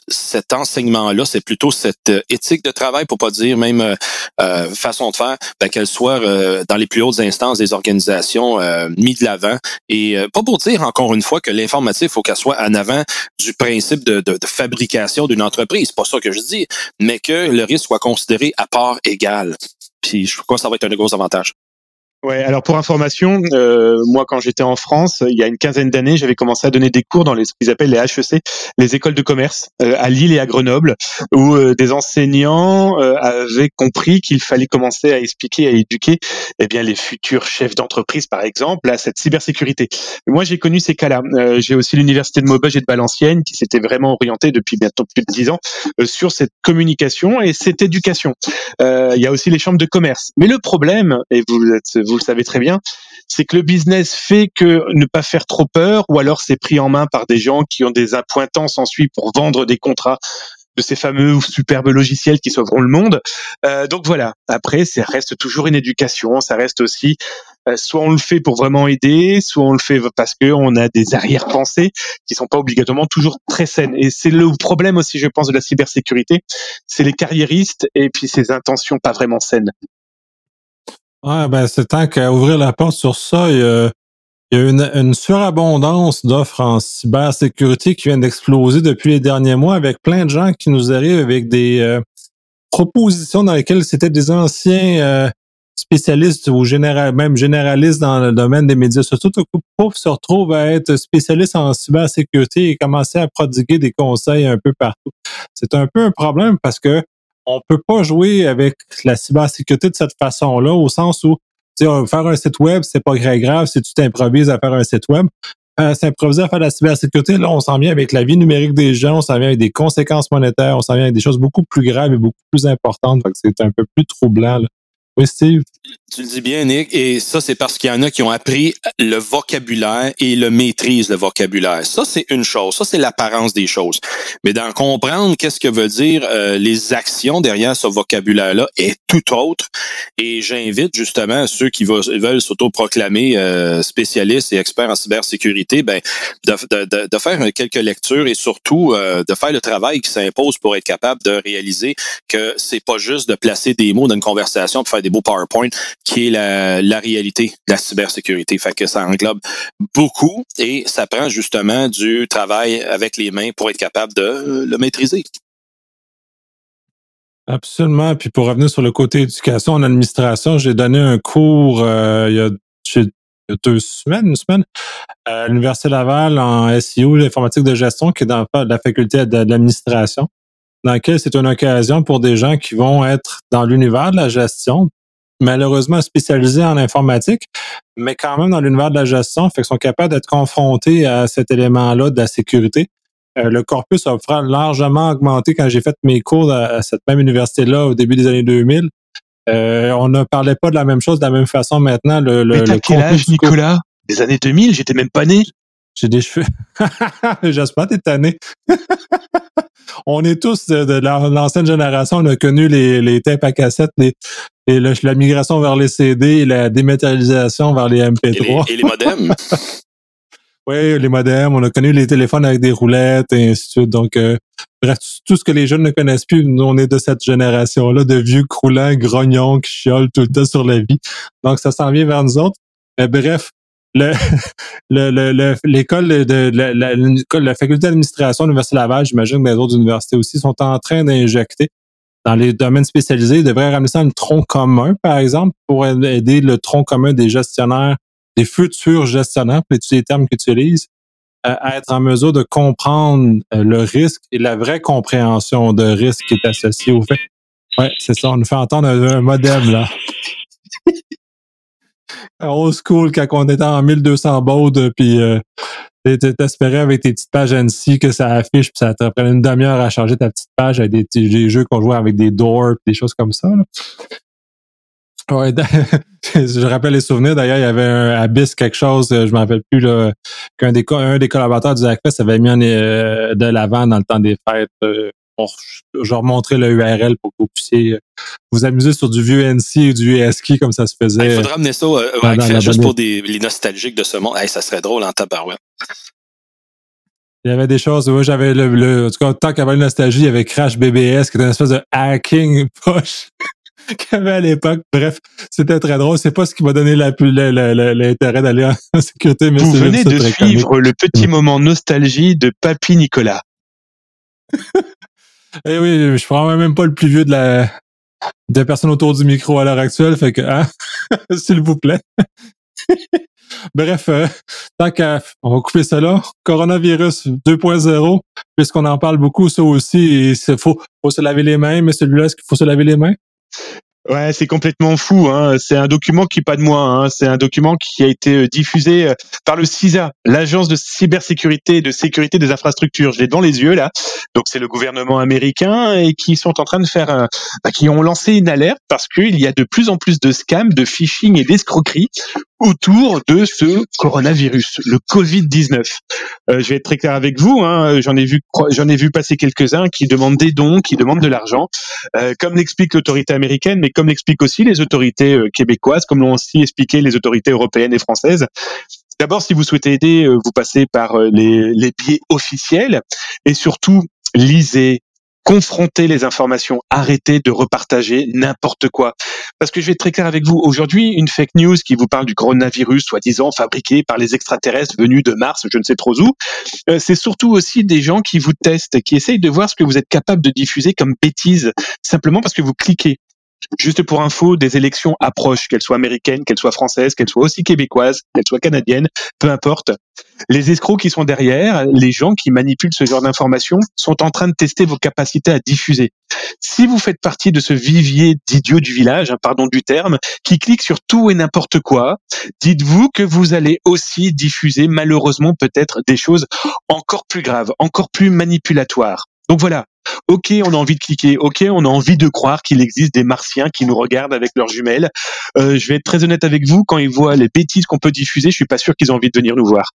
cet enseignement-là, c'est plutôt cette euh, éthique de travail, pour pas dire même façon de faire, ben, qu'elle soit dans les plus hautes instances des organisations mis de l'avant. Et pas pour dire encore une fois que l'informatique, faut qu'elle soit en avant du principe de, de, de fabrication d'une entreprise. C'est pas ça que je dis, mais que le risque soit considéré à part égale. Puis je crois que ça va être un gros avantage. Ouais, alors pour information, euh, moi quand j'étais en France, il y a une quinzaine d'années, j'avais commencé à donner des cours dans les, ce qu'ils appellent les HEC, les écoles de commerce, euh, à Lille et à Grenoble, où euh, des enseignants euh, avaient compris qu'il fallait commencer à expliquer, à éduquer, eh bien les futurs chefs d'entreprise, par exemple, à cette cybersécurité. Moi, j'ai connu ces cas-là. j'ai aussi l'université de Maubeuge et de Valenciennes qui s'était vraiment orientée depuis bientôt plus de dix ans sur cette communication et cette éducation. il y a aussi les chambres de commerce. Mais le problème, et vous êtes vous le savez très bien, c'est que le business fait que ne pas faire trop peur, ou alors c'est pris en main par des gens qui ont des appointants s'ensuit pour vendre des contrats de ces fameux ou superbes logiciels qui sauveront le monde. Euh, donc voilà. Après, ça reste toujours une éducation. Ça reste aussi euh, soit on le fait pour vraiment aider, soit on le fait parce que on a des arrière-pensées qui sont pas obligatoirement toujours très saines. Et c'est le problème aussi, je pense, de la cybersécurité, c'est les carriéristes et puis ces intentions pas vraiment saines. Ouais, ben c'est temps qu'à ouvrir la porte sur ça. Il y a, une, surabondance d'offres en cybersécurité qui vient d'exploser depuis les derniers mois avec plein de gens qui nous arrivent avec des euh, propositions dans lesquelles c'était des anciens euh, spécialistes ou général, même généralistes dans le domaine des médias sociaux pour se retrouvent à être spécialistes en cybersécurité et commencer à prodiguer des conseils un peu partout. C'est un peu un problème parce que on peut pas jouer avec la cybersécurité de cette façon-là, au sens où faire un site web, c'est pas très grave si tu t'improvises à faire un site web. Euh, s'improviser à faire la cybersécurité, là, on s'en vient avec la vie numérique des gens, on s'en vient avec des conséquences monétaires, on s'en vient avec des choses beaucoup plus graves et beaucoup plus importantes. c'est un peu plus troublant. Oui, Steve? Tu le dis bien, Nick, et ça, c'est parce qu'il y en a qui ont appris le vocabulaire et le maîtrisent le vocabulaire. Ça, c'est une chose. Ça, c'est l'apparence des choses. Mais d'en comprendre qu'est-ce que veut dire euh, les actions derrière ce vocabulaire-là est tout autre. Et j'invite justement ceux qui veulent s'autoproclamer euh, spécialistes et experts en cybersécurité, ben, de, de, de faire quelques lectures et surtout euh, de faire le travail qui s'impose pour être capable de réaliser que c'est pas juste de placer des mots dans une conversation pour faire des beaux PowerPoint qui est la, réalité de la cybersécurité. Fait que ça englobe beaucoup et ça prend justement du travail avec les mains pour être capable de le maîtriser. Absolument. Puis pour revenir sur le côté éducation en administration, j'ai donné un cours euh, il, y a, deux semaines, une semaine, à l'Université Laval en SEO, l'informatique de gestion, qui est dans la faculté de l'administration, dans laquelle c'est une occasion pour des gens qui vont être dans l'univers de la gestion, malheureusement spécialisés en informatique, mais quand même dans l'univers de la gestion, fait qu'ils sont capables d'être confrontés à cet élément-là de la sécurité. Euh, le corpus a largement augmenté quand j'ai fait mes cours à, cette même université-là au début des années 2000. Euh, on ne parlait pas de la même chose de la même façon maintenant. Le, le, mais quel âge, Nicolas? Des années 2000, j'étais même pas né. J'ai des cheveux. J'espère t'es tanné. on est tous de, l'ancienne génération. On a connu les, les tapes à cassette, les, et la migration vers les CD et la dématérialisation vers les MP3. Et les, modems? oui, les modems. On a connu les téléphones avec des roulettes et ainsi de suite. Donc, euh, bref, tout ce que les jeunes ne connaissent plus, nous, on est de cette génération-là de vieux croulants, grognons qui chiolent tout le temps sur la vie. Donc, ça s'en vient vers nous autres. Mais bref, l'école le, de, la, la, faculté d'administration de l'Université Laval, j'imagine que les autres universités aussi, sont en train d'injecter dans les domaines spécialisés, ils devraient ramener ça un tronc commun, par exemple, pour aider le tronc commun des gestionnaires, des futurs gestionnaires, pour tous les termes qu'ils utilisent, à être en mesure de comprendre euh, le risque et la vraie compréhension de risque qui est associé au fait. Ouais, c'est ça. On nous fait entendre un, modem, là. Old school, quand on était en 1200 baudes, puis euh, t'espérais avec tes petites pages NC que ça affiche, puis ça te prenait une demi-heure à charger ta petite page avec des, jeux qu'on jouait avec des doors, des choses comme ça. Ouais, je rappelle les souvenirs. D'ailleurs, il y avait un Abyss quelque chose, je me rappelle plus qu'un des des collaborateurs du Hackfest avait mis en, euh, de l'avant dans le temps des fêtes. Euh, je vais remontrer le URL pour que vous puissiez euh, vous amuser sur du vieux NC ou du ASCII comme ça se faisait. Il faudrait amener ça euh, juste pour des, les nostalgiques de ce monde. ça serait drôle en tabarouette. Il y avait des choses. Moi, j'avais le, En tout cas, tant qu'il y avait une nostalgie, il y avait Crash BBS, qui était une espèce de hacking poche qu'il y avait à l'époque. Bref, c'était très drôle. C'est pas ce qui m'a donné l'intérêt d'aller en sécurité. Mais Vous venez de suivre le petit moment nostalgie de Papy Nicolas. Eh oui, je suis probablement même pas le plus vieux de la des personnes autour du micro à l'heure actuelle, fait que hein, s'il vous plaît. Bref, euh, tant qu'à on va couper ça là. Coronavirus 2.0, puisqu'on en parle beaucoup, ça aussi, il faut, faut se laver les mains, mais celui-là, est-ce qu'il faut se laver les mains? Ouais, c'est complètement fou. Hein. C'est un document qui pas de moi. Hein. C'est un document qui a été euh, diffusé euh, par le CISA, l'agence de cybersécurité et de sécurité des infrastructures. Je l'ai devant les yeux là. Donc c'est le gouvernement américain et qui sont en train de faire, un, bah, qui ont lancé une alerte parce qu'il y a de plus en plus de scams, de phishing et d'escroqueries autour de ce coronavirus, le Covid-19. Euh, je vais être très clair avec vous. Hein, j'en ai vu, j'en ai vu passer quelques-uns qui demandent des dons, qui demandent de l'argent, euh, comme l'explique l'autorité américaine, comme l'expliquent aussi les autorités euh, québécoises, comme l'ont aussi expliqué les autorités européennes et françaises. D'abord, si vous souhaitez aider, euh, vous passez par les, les biais officiels et surtout lisez, confronter les informations, arrêtez de repartager n'importe quoi. Parce que je vais être très clair avec vous, aujourd'hui, une fake news qui vous parle du coronavirus, soi-disant fabriqué par les extraterrestres venus de Mars, je ne sais trop où, euh, c'est surtout aussi des gens qui vous testent, qui essayent de voir ce que vous êtes capable de diffuser comme bêtises, simplement parce que vous cliquez. Juste pour info, des élections approchent, qu'elles soient américaines, qu'elles soient françaises, qu'elles soient aussi québécoises, qu'elles soient canadiennes, peu importe. Les escrocs qui sont derrière, les gens qui manipulent ce genre d'informations, sont en train de tester vos capacités à diffuser. Si vous faites partie de ce vivier d'idiots du village, hein, pardon du terme, qui cliquent sur tout et n'importe quoi, dites-vous que vous allez aussi diffuser malheureusement peut-être des choses encore plus graves, encore plus manipulatoires. Donc voilà, ok, on a envie de cliquer, ok, on a envie de croire qu'il existe des martiens qui nous regardent avec leurs jumelles. Euh, je vais être très honnête avec vous, quand ils voient les bêtises qu'on peut diffuser, je suis pas sûr qu'ils ont envie de venir nous voir.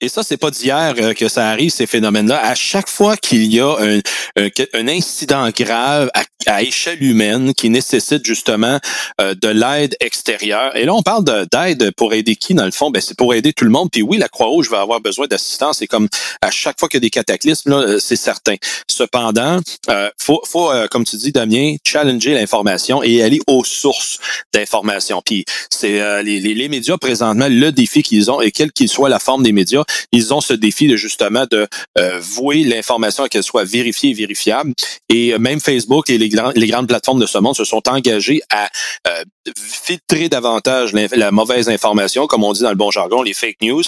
Et ça, c'est pas d'hier euh, que ça arrive, ces phénomènes-là. À chaque fois qu'il y a un, un, incident grave à, échelle humaine qui nécessite justement euh, de l'aide extérieure, et là, on parle d'aide pour aider qui, dans le fond? Ben, c'est pour aider tout le monde. Puis oui, la Croix-Rouge va avoir besoin d'assistance. Et comme à chaque fois qu'il y a des cataclysmes, là, euh, c'est certain. Cependant, euh, faut, faut comme tu dis, Damien, challenger l'information et aller aux sources d'information. Puis c'est les, les, les médias présentement, le défi qu'ils ont, et quelle qu'il soit la forme des médias, ils ont ce défi de justement de euh, vouer l'information à qu'elle soit vérifiée et vérifiable. Et euh, même Facebook et les, grandes plateformes de ce monde se sont engagés à euh, filtrer davantage la mauvaise information, comme on dit dans le bon jargon, les fake news,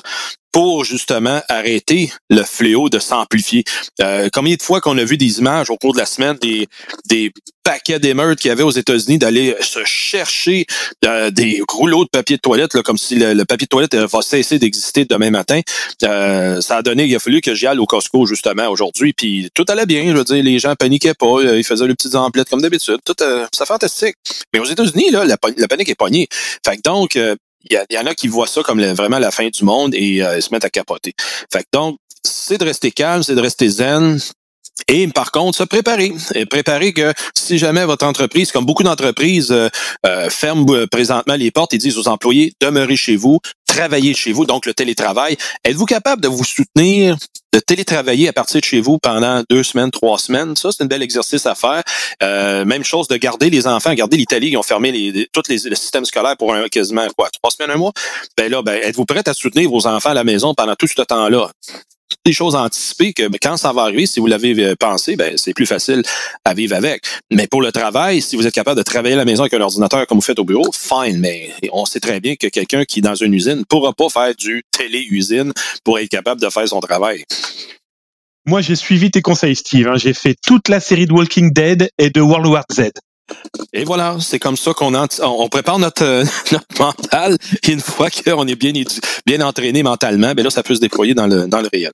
pour justement arrêter le fléau de s'amplifier. Euh, combien de fois qu'on a vu des images au cours de la semaine des, des paquets d'émeutes qu'il y avait aux États-Unis d'aller se chercher euh, des rouleaux de papier de toilette, là, comme si le, papier de toilette va cesser d'exister demain matin. Euh, ça a donné, il a fallu que j'y aille au Costco justement aujourd'hui, puis tout allait bien. Je veux dire, les gens paniquaient pas, ils faisaient les petites emplettes comme d'habitude. Tout, c'est fantastique. Mais aux États-Unis, là, la, la, panique est poignée. Fait que donc, il y, en a qui voient ça comme vraiment la fin du monde et euh, se mettent à capoter. Fait que donc, c'est de rester calme, c'est de rester zen, et par contre, se préparer. Et préparer que si jamais votre entreprise, comme beaucoup d'entreprises, euh, euh ferment euh, présentement les portes et disent aux employés, demeurez chez vous, travaillez chez vous, donc le télétravail, êtes-vous capable de vous soutenir, de télétravailler à partir de chez vous pendant deux semaines, trois semaines? Ça, c'est un bel exercice à faire. Euh, même chose de garder les enfants, garder l'Italie, qui ont fermé les, tous les, le système scolaire pour un, quasiment quoi, trois semaines, un mois? Ben là, ben, êtes-vous prête à soutenir vos enfants à la maison pendant tout ce temps-là? Des choses anticipées que ben, quand ça va arriver, si vous l'avez euh, pensé, ben, c'est plus facile à vivre avec. Mais pour le travail, si vous êtes capable de travailler à la maison avec un ordinateur comme vous faites au bureau, fine. Mais on sait très bien que quelqu'un qui est dans une usine ne pourra pas faire du télé-usine pour être capable de faire son travail. Moi, j'ai suivi tes conseils, Steve. Hein. J'ai fait toute la série de Walking Dead et de World War Z. Et voilà, c'est comme ça qu'on on prépare notre, notre mental. Et une fois qu'on est bien, bien entraîné mentalement, ben là, ça peut se déployer dans le, dans le réel.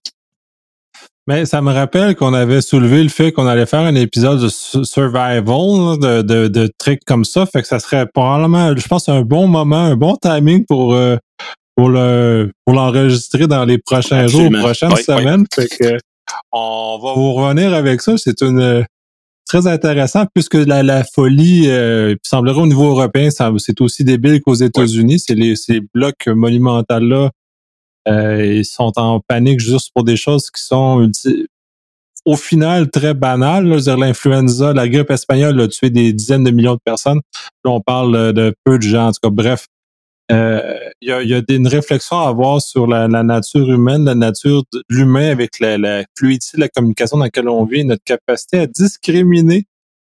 Mais ça me rappelle qu'on avait soulevé le fait qu'on allait faire un épisode de survival, de, de, de trucs comme ça. Fait que ça serait probablement, je pense, un bon moment, un bon timing pour, euh, pour le pour l'enregistrer dans les prochains jours, prochaines semaines. Fait que on va vous revenir avec ça. C'est une très intéressant puisque la, la folie euh, semblerait au niveau européen, c'est aussi débile qu'aux États-Unis. C'est les ces blocs monumentaux là, euh, ils sont en panique juste pour des choses qui sont au final très banales. L'influenza, la grippe espagnole a tué des dizaines de millions de personnes. Là, on parle de peu de gens. En tout cas, bref, euh, il y, a, y a une réflexion à avoir sur la, nature humaine, la nature de l'humain avec la, la, fluidité de la communication dans laquelle on vit, notre capacité à discriminer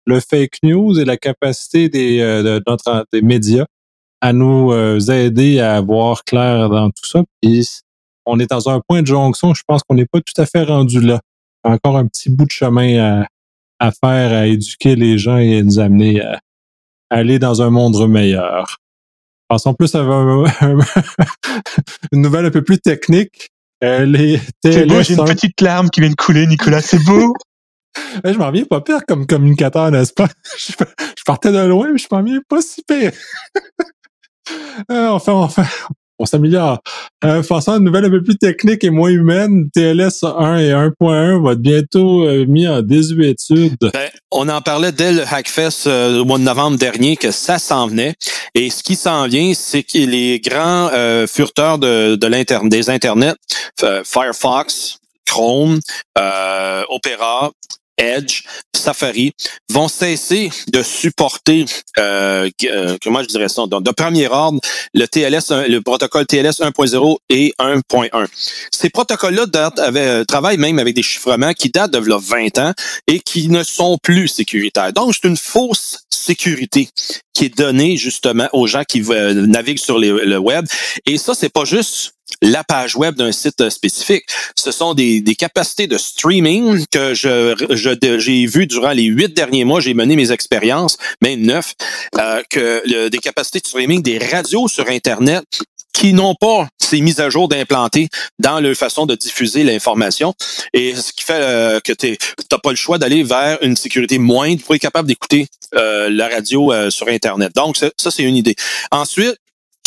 le fake news et la capacité des, euh, de notre, des médias à nous euh, aider à voir clair dans tout ça. On est dans un point de jonction, je pense qu'on n'est pas tout à fait rendu là. Encore un petit bout de chemin à, à faire, à éduquer les gens et à nous amener à aller dans un monde meilleur. Passons plus à une nouvelle un peu plus technique. Euh, les j'ai une petite larme qui vient de couler, Nicolas, c'est beau. je m'en viens pas pire comme communicateur, n'est-ce pas? je, partais de loin, mais je m'en viens pas si pire. euh, enfin, enfin, on s'améliore. Euh, façon une nouvelle un peu plus technique et moins humaine, TLS 1 et 1.1 va être bientôt euh, mis en désuétude. Ben, on en parlait dès le Hackfest euh, au mois de novembre dernier que ça s'en venait. Et ce qui s'en vient, c'est que les grands euh, furteurs de, de des internets, Firefox, Chrome, Opera, Edge, Safari vont cesser de supporter, euh, euh, comment je dirais ça, de premier ordre, le TLS, le protocole TLS 1.0 et 1.1. Ces protocoles-là euh, travaillent même avec des chiffrements qui datent de 20 ans et qui ne sont plus sécuritaires. Donc, c'est une fausse sécurité qui est donnée justement aux gens qui naviguent sur le web. Et ça, c'est pas juste la page web d'un site spécifique. Ce sont des, des capacités de streaming que je, j'ai vu durant les huit derniers mois. J'ai mené mes expériences, même neuf, euh, que des capacités de streaming des radios sur Internet qui n'ont pas ces mises à jour d'implanter dans leur façon de diffuser l'information. Et ce qui fait euh, que tu n'as pas le choix d'aller vers une sécurité moindre pour être capable d'écouter euh, la radio euh, sur Internet. Donc, ça, c'est une idée. Ensuite,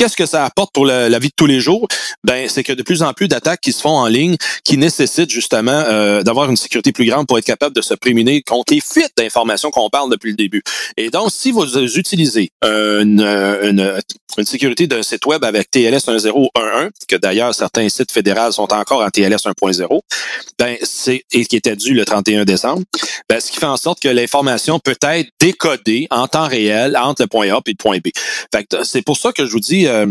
Qu'est-ce que ça apporte pour la, vie de tous les jours? Ben, c'est que de plus en plus d'attaques qui se font en ligne qui nécessitent justement euh, d'avoir une sécurité plus grande pour être capable de se prémunir contre les fuites d'informations qu'on parle depuis le début. Et donc, si vous utilisez une, une, une sécurité d'un site web avec TLS 1.0.1.1, que d'ailleurs certains sites fédéraux sont encore en TLS 1.0, ben, c'est, et qui était dû le 31 décembre, ben, ce qui fait en sorte que l'information peut être décodée en temps réel entre le point A et le point B. Fait c'est pour ça que je vous dis, euh,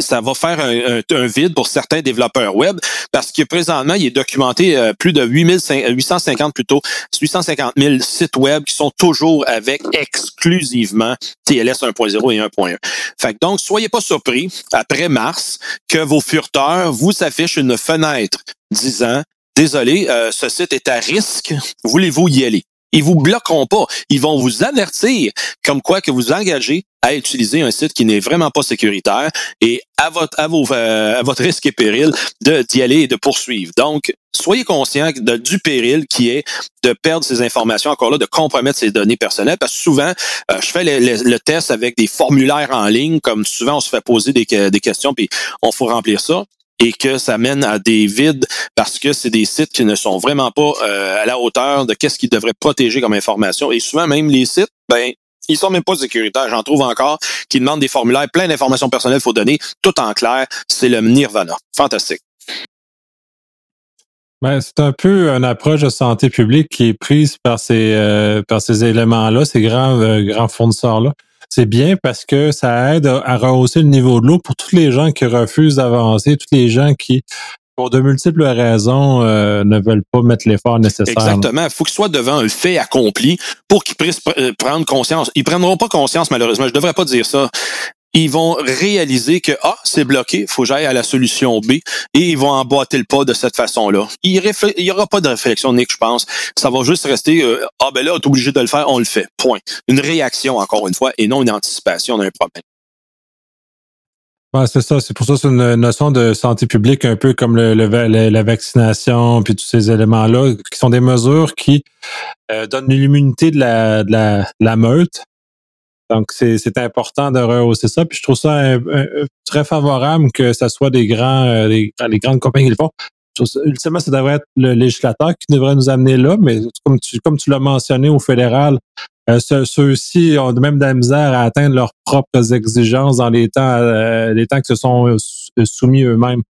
ça va faire un, vide pour certains développeurs web parce que présentement, il est documenté euh, plus de 850 plutôt 850 000 sites web qui sont toujours avec exclusivement TLS 1.0 et 1.1. Fait que donc, soyez pas surpris après mars que vos furteurs vous affichent une fenêtre disant désolé, euh, ce site est à risque, voulez-vous y aller? Ils vous bloqueront pas. Ils vont vous avertir comme quoi que vous engagez à utiliser un site qui n'est vraiment pas sécuritaire et à votre, à, vos, euh, à votre risque et péril d'y aller et de poursuivre. Donc, soyez conscient de, du péril qui est de perdre ces informations, encore là, de compromettre ces données personnelles, parce que souvent, euh, je fais le, test avec des formulaires en ligne, comme souvent on se fait poser des, des questions, puis on faut remplir ça et que ça mène à des vides parce que c'est des sites qui ne sont vraiment pas euh, à la hauteur de qu'est-ce qu'ils devraient protéger comme information. Et souvent, même les sites, ben, ils sont même pas sécuritaires. J'en trouve encore qui demandent des formulaires, plein d'informations personnelles faut donner, tout en clair. C'est le nirvana. Fantastique. Ben, c'est un peu une approche de santé publique qui est prise par ces, euh, par ces éléments-là, ces grands, euh, grands fournisseurs-là c'est bien parce que ça aide à rehausser le niveau de l'eau pour tous les gens qui refusent d'avancer, tous les gens qui, de multiples raisons, euh, ne veulent pas mettre l'effort nécessaire. Exactement. Il faut qu'ils soient devant un fait accompli pour qu'ils puissent euh, prendre conscience. Ils prendront pas conscience, malheureusement. Je devrais pas dire ça ils vont réaliser que ah c'est bloqué, faut que j'aille à la solution B et ils vont emboîter le pas de cette façon-là. Il n'y aura pas de réflexion Nick, je pense. Ça va juste rester euh, ah ben là, on est obligé de le faire, on le fait. Point. Une réaction encore une fois et non une anticipation d'un problème. Ouais, c'est ça. C'est pour ça c'est une notion de santé publique, un peu comme le, la vaccination, puis tous ces éléments-là, qui sont des mesures qui euh, donnent l'immunité de la, de la meute, donc, c'est important de rehausser ça. Puis je trouve ça très favorable que ce soit des grands, euh, les, grandes compagnies qui le font. Ultimement, ça devrait être le législateur qui devrait nous amener là, mais comme tu, comme tu l'as mentionné au fédéral, euh, ceux-ci ont même de la misère à atteindre leurs propres exigences dans les temps, euh, les temps qui se sont soumis eux-mêmes.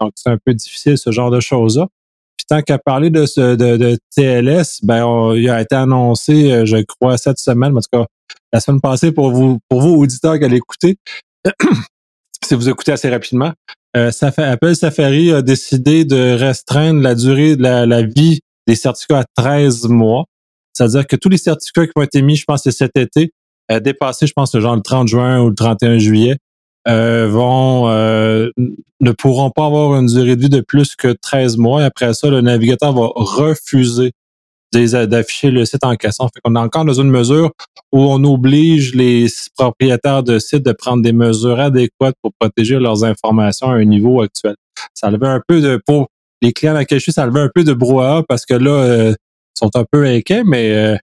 Donc, c'est un peu difficile, ce genre de choses-là. Puis tant qu'à parler de, ce, de, TLS, ben il a été annoncé, je crois, cette semaine, en tout cas la semaine passée pour vous, pour vous auditeurs qui allez écouter, si vous écoutez assez rapidement, euh, Apple Safari a décidé de restreindre la durée de la, vie des certificats à 13 mois. C'est-à-dire que tous les certificats qui ont été mis, je pense, c'est cet été, euh, dépassés, je pense, genre le 30 juin ou le 31 juillet, euh, vont euh, ne pourront pas avoir une durée de vie de plus que 13 mois. Après ça, le navigateur va refuser d'afficher le site en cassant. Fait qu'on est encore dans une mesure où on oblige les propriétaires de sites de prendre des mesures adéquates pour protéger leurs informations à un niveau actuel. Ça levait un peu de, pour les clients à je suis, ça levait un peu de brouhaha parce que là, euh, sont un peu inquiets, mais euh,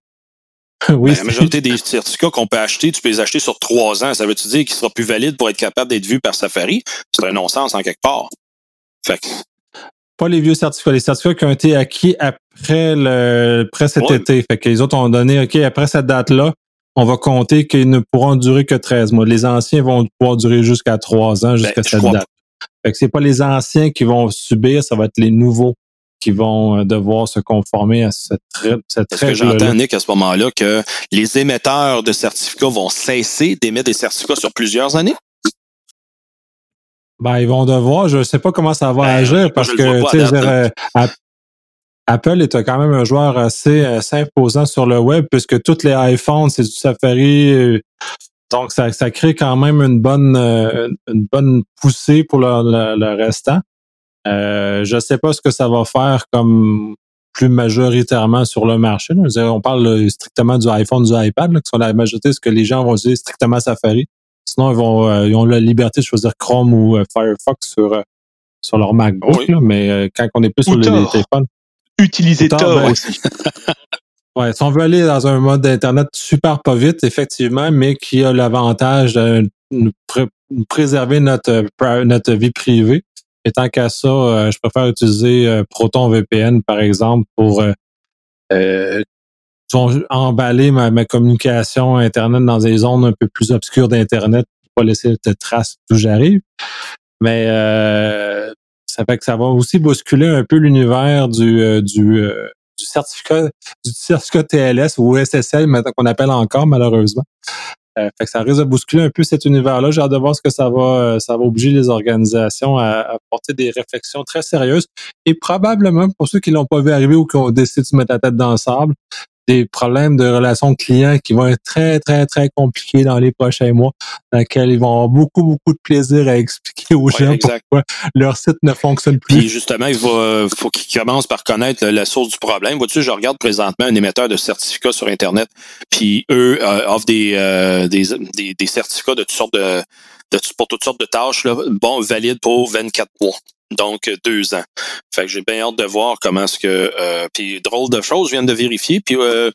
oui. Ben, la majorité des certificats qu'on peut acheter, tu peux les acheter sur trois ans. Ça veut-tu dire qu'il sera plus valide pour être capable d'être vu par Safari? C'est un non-sens en quelque part. Fait que pas les vieux certificats, les certificats qui ont été acquis après le après cet été. Fait que les autres ont donné, OK, après cette date-là, on va compter qu'ils ne pourront durer que 13 mois. Les anciens vont pouvoir durer jusqu'à 3 ans, jusqu'à ben, cette date. Fait que c'est pas les anciens qui vont subir, ça va être les nouveaux qui vont euh, devoir se conformer à cette, cette Est-ce que j'entends, Nick, à ce moment-là, que les émetteurs de certificats vont cesser d'émettre des certificats sur plusieurs années? Ben, ils vont devoir, je ne sais pas comment ça va ben, agir parce que, Apple est quand même un joueur assez, imposant sur le web puisque tous les iPhones, c'est du Safari. Euh, donc, ça, ça crée quand même une bonne, euh, une bonne poussée pour le, le, restant. Euh, je ne sais pas ce que ça va faire comme plus majoritairement sur le marché. On parle strictement du iPhone, du iPad, qui sont la majorité, ce que les gens vont utiliser strictement Safari. Sinon, ils, vont, euh, ils ont la liberté de choisir Chrome ou euh, Firefox sur, euh, sur leur MacBook. mais quand on est plus sur les, téléphones. Utiliser Tor, ben, aussi. ouais, si on veut aller dans un mode d'Internet super pas vite, effectivement, mais qui a l'avantage de nous, préserver notre, notre vie privée. Et tant qu'à ça, je préfère utiliser Proton VPN, par exemple, pour emballer ma, communication Internet dans des zones un peu plus obscures d'Internet pour pas laisser de traces d'où j'arrive. Mais euh, ça fait que ça va aussi bousculer un peu l'univers du, euh, euh, du, certificat du certificat TLS ou SSL, qu'on appelle encore malheureusement. Fait que ça risque de bousculer un peu cet univers-là. J'ai hâte de voir ce que ça va, ça va obliger les organisations à, à porter des réflexions très sérieuses. Et probablement, pour ceux qui l'ont pas vu arriver ou qui ont décidé de se mettre la tête dans le sable, des problèmes de relations clients qui vont être très, très, très compliqués dans les prochains mois, dans lesquels ils vont avoir beaucoup, beaucoup de plaisir à expliquer aux gens pourquoi leur site ne fonctionne plus. Puis justement, il va, faut qu'ils commencent par connaître la source du problème. Vois-tu, je regarde présentement un émetteur de certificats sur Internet, puis eux euh, offrent des, euh, des, des, certificats de toutes sortes de, de, pour toutes sortes de tâches, là, bon, valides pour 24 mois donc deux ans. Fait que j'ai bien hâte de voir comment est-ce que euh, puis drôle de choses viennent de vérifier puis euh,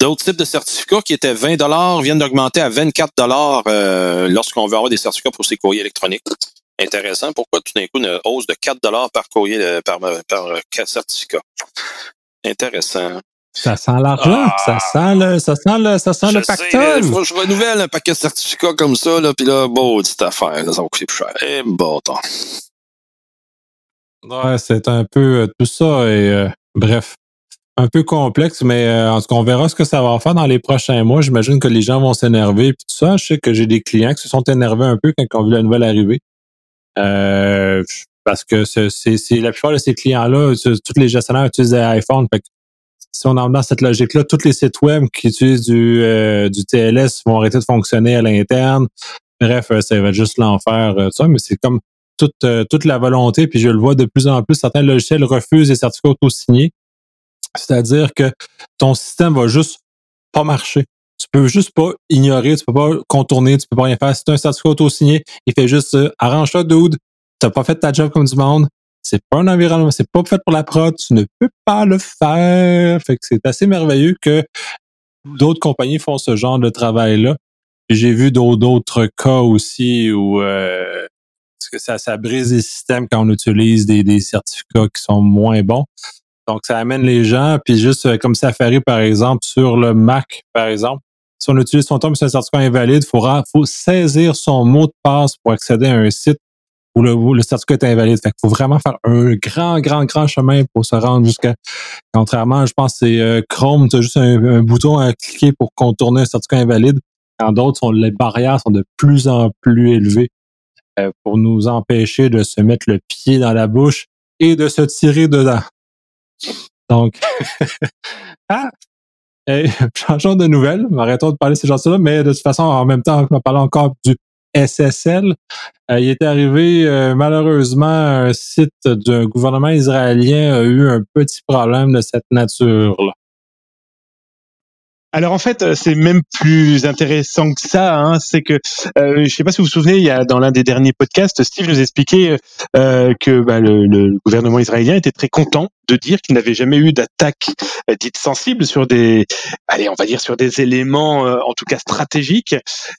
d'autres types de certificats qui étaient 20 dollars viennent d'augmenter à 24 dollars euh, lorsqu'on veut avoir des certificats pour ces courriers électroniques. Intéressant. Pourquoi tout d'un coup une hausse de 4 dollars par courrier euh, par par certificat Intéressant. Ça sent l'argent, ah. ça sent le, ça sent le, ça sent le pactole. Que je renouvelle un paquet de certificats comme ça, là, puis là, bon, petite affaire, ça va coûter plus cher. Et eh, bon, temps. Ouais, c'est un peu euh, tout ça et euh, bref, un peu complexe, mais euh, en tout cas, on verra ce que ça va faire dans les prochains mois. J'imagine que les gens vont s'énerver puis tout ça. Je sais que j'ai des clients qui se sont énervés un peu quand ils ont vu la nouvelle arriver. parce que c'est la plupart de ces clients-là, tous les gestionnaires utilisent des iPhones. si on en dans cette logique-là, tous les sites web qui utilisent du, du TLS vont arrêter de fonctionner à l'interne. Bref, ça va être juste l'enfer, ça, mais c'est comme toute, euh, toute la volonté, puis je le vois de plus en plus, certains logiciels refusent les certificats auto-signés. C'est-à-dire que ton système va juste pas marcher. Tu peux juste pas ignorer, tu peux pas contourner, tu peux pas rien faire. Si tu as un certificat auto-signé, il fait juste euh, arrange-toi, dude. T'as pas fait ta job comme du monde. C'est pas un environnement, c'est pas fait pour la prod. Tu ne peux pas le faire. Fait que c'est assez merveilleux que d'autres compagnies font ce genre de travail-là. J'ai vu d'autres cas aussi où euh, parce que ça, ça brise les systèmes quand on utilise des, des certificats qui sont moins bons. Donc, ça amène les gens, puis juste euh, comme Safari, par exemple, sur le Mac, par exemple, si on utilise son terme sur un certificat invalide, il faut, faut saisir son mot de passe pour accéder à un site où le, le certificat est invalide. Fait faut vraiment faire un grand, grand, grand chemin pour se rendre jusqu'à... Contrairement, je pense c'est euh, Chrome, tu as juste un, un, bouton à cliquer pour contourner un certificat invalide. Quand d'autres, les barrières sont de plus en plus élevées. Euh, pour nous empêcher de se mettre le pied dans la bouche et de se tirer dedans. Donc, ah, changeons de nouvelles, arrêtons de parler de ces gens-là, mais de toute façon, en même temps, on va parler encore du SSL. Euh, il est arrivé, euh, malheureusement, un site d'un gouvernement israélien a eu un petit problème de cette nature-là. Alors en fait, euh, c'est même plus intéressant que ça. Hein, c'est que euh, je ne sais pas si vous vous souvenez, il y a dans l'un des derniers podcasts, Steve nous expliquait euh, que bah, le, le, gouvernement israélien était très content de dire qu'il n'avait jamais eu d'attaque euh, dite sensible sur des, allez, on va dire sur des éléments, euh, en tout cas stratégiques.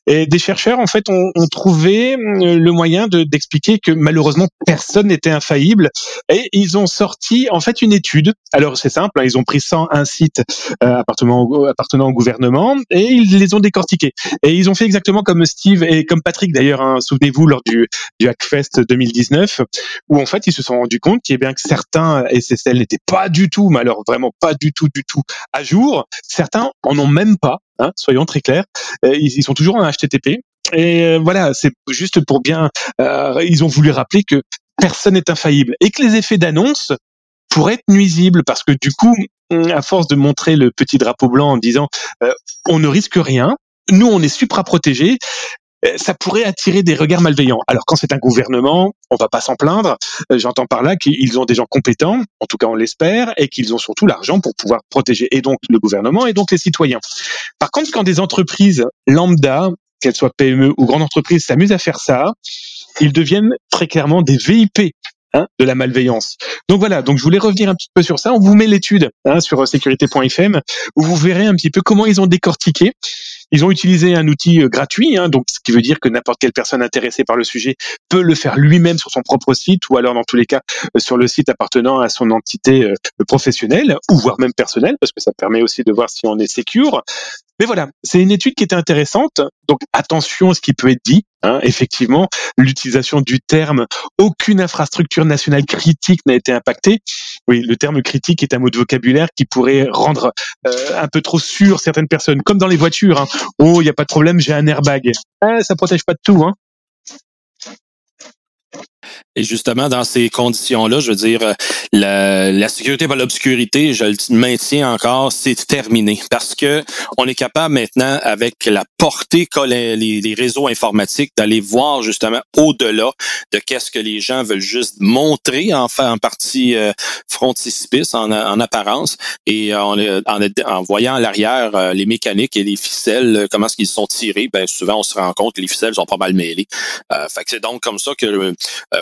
Et des chercheurs, en fait, ont, ont trouvé euh, le moyen d'expliquer que malheureusement personne n'était infaillible. Et ils ont sorti en fait une étude. Alors c'est simple, hein, ils ont pris 101 sites appartenant, au, appartenant au gouvernement et ils les ont décortiqués. Et ils ont fait exactement comme Steve et comme Patrick d'ailleurs. Hein, Souvenez-vous lors du, du Hackfest 2019, où en fait ils se sont rendus compte qu'il a bien que certains SSL n'était pas du tout, mais alors vraiment pas du tout, du tout à jour. Certains en ont même pas, hein, soyons très clairs. Euh, ils, sont toujours en HTTP. Et euh, voilà, c'est juste pour bien. Euh, ils ont voulu rappeler que personne n'est infaillible et que les effets d'annonce pourraient être nuisibles parce que du coup, à force de montrer le petit drapeau blanc en disant on ne risque rien, nous on est supra protégés, euh, ça pourrait attirer des regards malveillants. Alors quand c'est un gouvernement, on va pas s'en plaindre. Euh, j'entends par là qu'ils ont des gens compétents, en tout cas on l'espère, et qu'ils ont surtout l'argent pour pouvoir protéger et donc le gouvernement et donc les citoyens. Par contre, quand des entreprises lambda, qu'elles soient PME ou grandes entreprises, s'amusent à faire ça, ils deviennent très clairement des VIP Hein, de la malveillance. Donc voilà, donc je voulais revenir un petit peu sur ça. On vous met l'étude hein, sur sécurité.fm où vous verrez un petit peu comment ils ont décortiqué. Ils ont utilisé un outil euh, gratuit, hein, donc ce qui veut dire que n'importe quelle personne intéressée par le sujet peut le faire lui-même sur son propre site ou alors dans tous les cas euh, sur le site appartenant à son entité euh, professionnelle ou voire même personnelle parce que ça permet aussi de voir si on est secure. Mais voilà, c'est une étude qui était intéressante. Donc attention à ce qui peut être dit. Hein. Effectivement, l'utilisation du terme aucune infrastructure nationale critique n'a été impactée. Oui, le terme critique est un mot de vocabulaire qui pourrait rendre euh, un peu trop sûr certaines personnes, comme dans les voitures. Hein. Oh, il n'y a pas de problème, j'ai un airbag. Ah, ça protège pas de tout. Hein. Et justement, dans ces conditions-là, je veux dire, euh, la, la sécurité par l'obscurité, je le maintiens encore, c'est terminé. Parce que on est capable maintenant, avec la portée qu'a les, les, réseaux informatiques, d'aller voir justement au-delà de qu'est-ce que les gens veulent juste montrer en, en partie euh, frontispice, en, en apparence, et en, en, en voyant à l'arrière euh, les mécaniques et les ficelles, comment est-ce qu'ils sont tirés, ben souvent on se rend compte que les ficelles sont pas mal mêlées. Euh, fait que c'est donc comme ça que euh,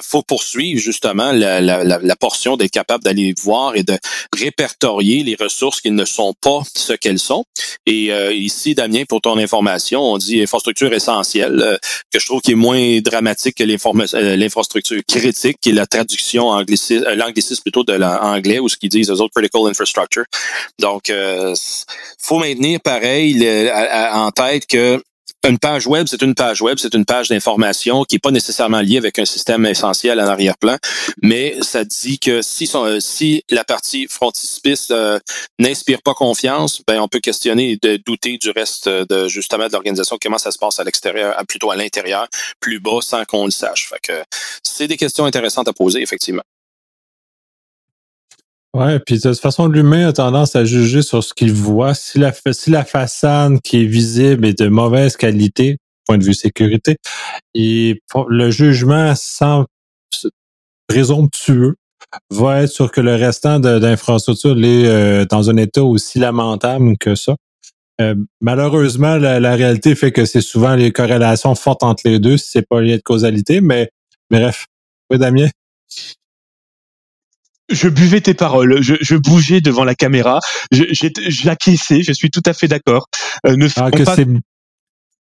faut poursuivre justement la, la, la portion d'être capable d'aller voir et de répertorier les ressources qui ne sont pas ce qu'elles sont. Et euh, ici, Damien, pour ton information, on dit infrastructure essentielle, euh, que je trouve qui est moins dramatique que euh, l'infrastructure critique, qui est la traduction anglicisme, l'anglicisme plutôt de l'anglais ou ce qu'ils disent les autres critical infrastructure. Donc, faut maintenir pareil en tête que une page web, c'est une page web, c'est une page d'information qui n'est pas nécessairement liée avec un système essentiel en arrière-plan, mais ça dit que si, son, si la partie frontispice euh, n'inspire pas confiance, ben on peut questionner et de douter du reste de justement de l'organisation, comment ça se passe à l'extérieur, plutôt à l'intérieur, plus bas, sans qu'on le sache. Fait que c'est des questions intéressantes à poser, effectivement. Ouais, puis de toute façon, l'humain a tendance à juger sur ce qu'il voit. Si la, si la façade qui est visible est de mauvaise qualité, point de vue sécurité, le jugement sans présomptueux va être sur que le restant de, l'infrastructure est euh, dans un état aussi lamentable que ça. Euh, malheureusement, la, la, réalité fait que c'est souvent les corrélations fortes entre les deux, si c'est pas lié de causalité, mais bref. Oui, Damien? Je buvais tes paroles, je, je bougeais devant la caméra, je, j'acquiesçais, je suis tout à fait d'accord. Euh, ne ah, que c'est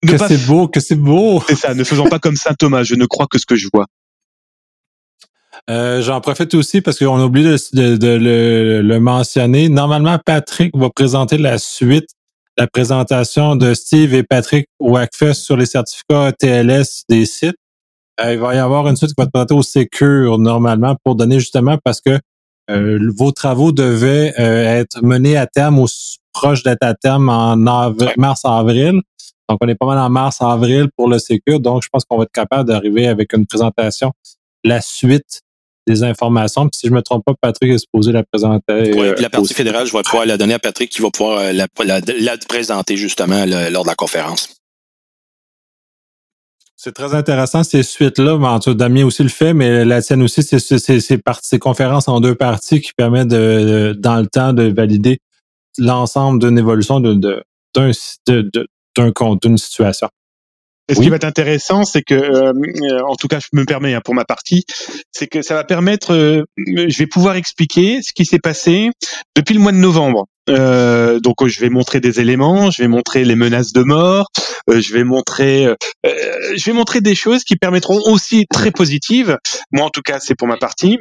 que c'est beau, que c'est beau. C'est ça, ne faisons pas comme saint Thomas, je ne crois que ce que je vois. Euh, j'en profite aussi parce qu'on a oublié de, de, le, le, mentionner. Normalement, Patrick va présenter la suite, la présentation de Steve et Patrick Wackfest sur les certificats TLS des sites. Euh, il va y avoir une suite qui va être présentée au Secure normalement pour donner justement parce que vos travaux devaient euh, être menés à terme ou proche d'être à terme en mars-avril. Donc, on est pas mal en mars-avril pour le Sécur. Donc, je pense qu'on va être capable d'arriver avec une présentation, la suite des informations. Puis si je me trompe pas, Patrick est supposé la présenter. Oui, la partie fédérale, je vais pouvoir la donner à Patrick qui va pouvoir la, la présenter justement lors de la conférence. C'est très intéressant ces suites-là. Damien aussi le fait, mais la tienne aussi, c'est ces conférences en deux parties qui permettent de, dans le temps de valider l'ensemble d'une évolution d'un compte, d'une situation. Et ce qui va être intéressant, c'est que, euh, en tout cas, je me permets hein, pour ma partie, c'est que ça va permettre, euh, je vais pouvoir expliquer ce qui s'est passé depuis le mois de novembre. Euh, donc, je vais montrer des éléments, je vais montrer les menaces de mort, je vais montrer, je vais montrer des choses qui permettront aussi très positives. Moi, en tout cas, c'est pour ma partie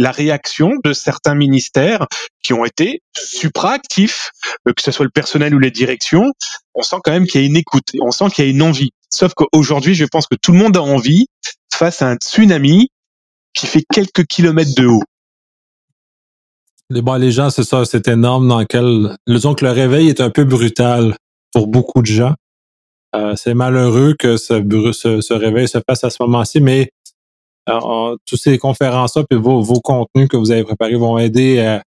la réaction de certains ministères qui ont été supraactifs, que ce soit le personnel ou les directions. On sent quand même qu'il y a une écoute, on sent qu'il y a une envie. Sauf qu'aujourd'hui, je pense que tout le monde a envie face à un tsunami qui fait quelques kilomètres de haut. Les, bon, les gens, c'est ça, c'est énorme dans lequel, disons que le réveil est un peu brutal pour beaucoup de gens. Euh, c'est malheureux que ce, ce, réveil se fasse à ce moment-ci, mais euh, toutes ces conférences-là et vos, vos, contenus que vous avez préparés vont aider à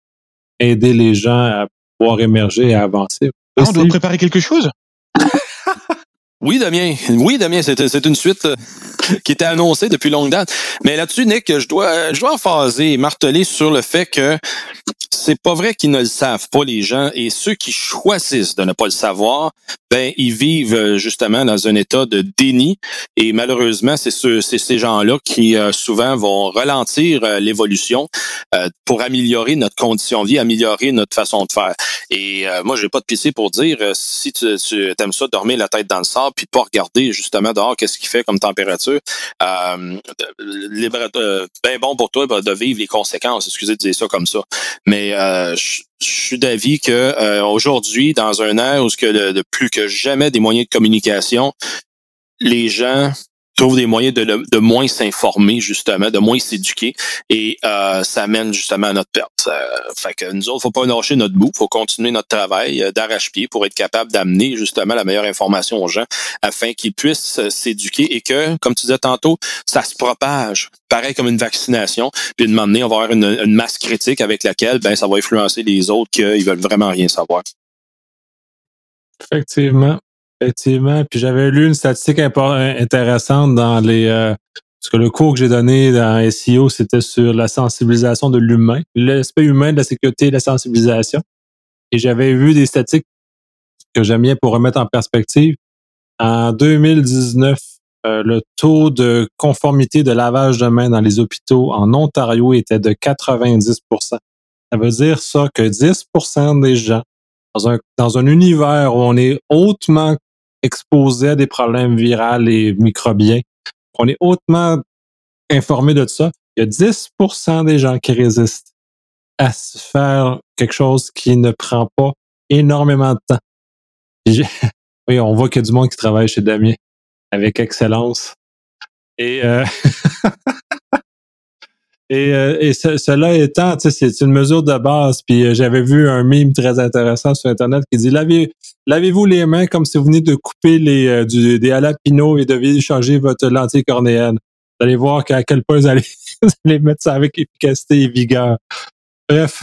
aider les gens à pouvoir émerger et à avancer. Ah, on doit préparer quelque chose? Oui, Damien. Oui, Damien, c'est une suite euh, qui était annoncée depuis longue date. Mais là-dessus, Nick, je dois, je dois phaser et marteler sur le fait que c'est pas vrai qu'ils ne le savent pas, les gens. Et ceux qui choisissent de ne pas le savoir, ben, ils vivent euh, justement dans un état de déni. Et malheureusement, c'est ces gens-là qui euh, souvent vont ralentir l'évolution pour améliorer notre condition de vie, améliorer notre façon de faire. Et moi, je vais pas de pisser pour dire si tu, tu aimes ça, dormir la tête dans le sable, puis pas regarder justement dehors qu'est-ce qu'il fait comme température. Euh, ben bon pour toi de vivre les conséquences. Excusez de dire ça comme ça, mais euh, je suis d'avis que euh, aujourd'hui, dans un air où ce que de plus que jamais des moyens de communication, les gens trouve des moyens de, de moins s'informer, justement, de moins s'éduquer, et euh, ça mène justement à notre perte. Euh, fait que nous autres, faut pas lâcher notre bout, faut continuer notre travail euh, d'arrache-pied pour être capable d'amener justement la meilleure information aux gens afin qu'ils puissent s'éduquer et que, comme tu disais tantôt, ça se propage, pareil comme une vaccination, puis de m'amener, on va avoir une, une, masse critique avec laquelle ben, ça va influencer les autres qu'ils veulent vraiment rien savoir. Effectivement. Effectivement. Puis j'avais lu une statistique intéressante dans les. Euh, parce que le cours que j'ai donné dans SEO, c'était sur la sensibilisation de l'humain, l'aspect humain de la sécurité et de la sensibilisation. Et j'avais vu des statistiques que j'aime bien pour remettre en perspective. En 2019, euh, le taux de conformité de lavage de mains dans les hôpitaux en Ontario était de 90% Ça veut dire ça que 10% des gens dans un, dans un univers où on est hautement exposé à des problèmes viraux et microbiens, on est hautement informé de ça, il y a 10% des gens qui résistent à se faire quelque chose qui ne prend pas énormément de temps. oui, on voit qu'il y a du monde qui travaille chez Damien avec excellence. Et euh, euh, cela étant, c'est une mesure de base. Puis euh, j'avais vu un mime très intéressant sur Internet qui dit lavez-vous les mains comme si vous venez de couper les, euh, du, des halapinos et de changer votre lentille cornéenne. Vous allez voir à quel point vous allez, allez mettre ça avec efficacité et vigueur. Bref,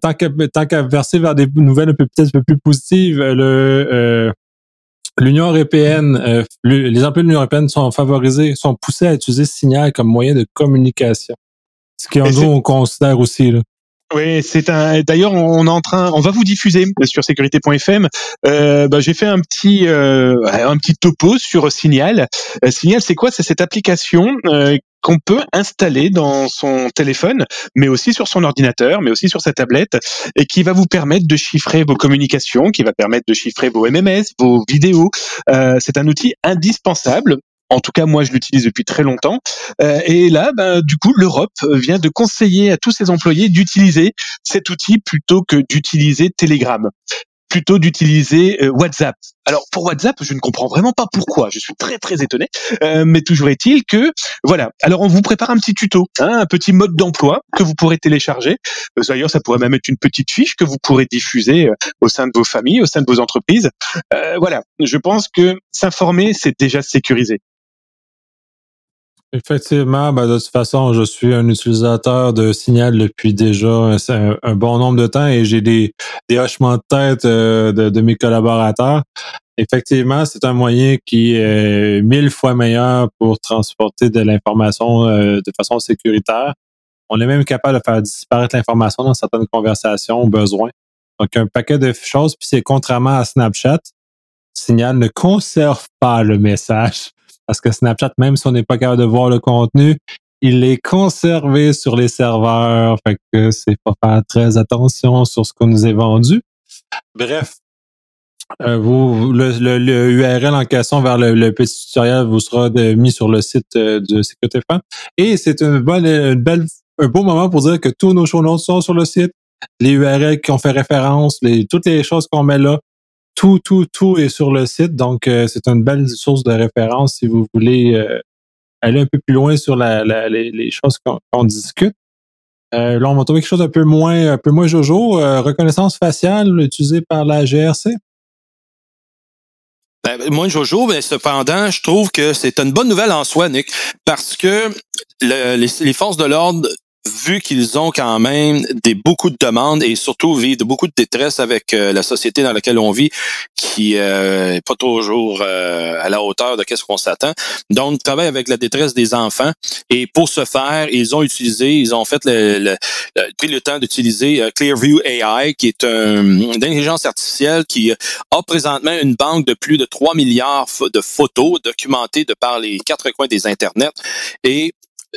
tant qu'à tant qu'à verser vers des nouvelles peut-être un peu plus positives, le L'Union européenne, les emplois de l'Union européenne sont favorisés, sont poussés à utiliser Signal comme moyen de communication. Ce qui en nous on considère aussi. Là. Oui, c'est un. D'ailleurs, on est en train, on va vous diffuser sur sécurité.fm. Euh, bah, j'ai fait un petit, euh, un petit topo sur Signal. Euh, Signal, c'est quoi? C'est cette application euh, qu'on peut installer dans son téléphone, mais aussi sur son ordinateur, mais aussi sur sa tablette, et qui va vous permettre de chiffrer vos communications, qui va permettre de chiffrer vos MMS, vos vidéos. Euh, c'est un outil indispensable en tout cas, moi, je l'utilise depuis très longtemps. Euh, et là, ben, du coup, l'Europe vient de conseiller à tous ses employés d'utiliser cet outil plutôt que d'utiliser Telegram plutôt d'utiliser euh, WhatsApp. Alors pour WhatsApp, je ne comprends vraiment pas pourquoi. Je suis très très étonné, euh, mais toujours est-il que voilà. Alors on vous prépare un petit tuto, hein, un petit mode d'emploi que vous pourrez télécharger. D'ailleurs, ça pourrait même être une petite fiche que vous pourrez diffuser au sein de vos familles, au sein de vos entreprises. voilà. Je pense que s'informer, c'est déjà sécurisé. Effectivement, ben de toute façon, je suis un utilisateur de Signal depuis déjà un, bon nombre de temps et j'ai des, des de tête euh, de, mes collaborateurs. Effectivement, c'est un moyen qui est mille fois meilleur pour transporter de l'information euh, de façon sécuritaire. On est même capable de faire disparaître l'information dans certaines conversations au besoin. Donc, un paquet de choses, puis c'est contrairement à Snapchat, Signal ne conserve pas le message. Parce que Snapchat, même si on n'est pas capable de voir le contenu, il est conservé sur les serveurs. Fait que c'est pas faire très attention sur ce qu'on nous est vendu. Bref, euh, vous, le, URL en question vers le, petit tutoriel vous sera mis sur le site euh, de Sécurité Et c'est une belle, un beau moment pour dire que tous nos show notes sont sur le site. Les URL qui ont fait référence, les, toutes les choses qu'on met là, tout, tout, tout est sur le site. Donc, euh, c'est une belle source de référence si vous voulez euh, aller un peu plus loin sur les, choses qu'on discute. Euh, là, on va trouver quelque chose un peu moins, un peu moins jojo. reconnaissance faciale utilisée par la GRC. Ben, moins jojo, mais cependant, je trouve que c'est une bonne nouvelle en soi, Nick, parce que les, forces de l'ordre vu qu'ils ont quand même des beaucoup de demandes et surtout vivent de beaucoup de détresse avec euh, la société dans laquelle on vit, qui euh, est pas toujours euh, à la hauteur de qu'est-ce qu'on s'attend. Donc, ils travaillent avec la détresse des enfants et pour ce faire, ils ont utilisé, ils ont fait le, pris le temps d'utiliser Clearview AI, qui est un, une intelligence artificielle qui a présentement une banque de plus de 3 milliards de photos documentées de par les quatre coins des internets et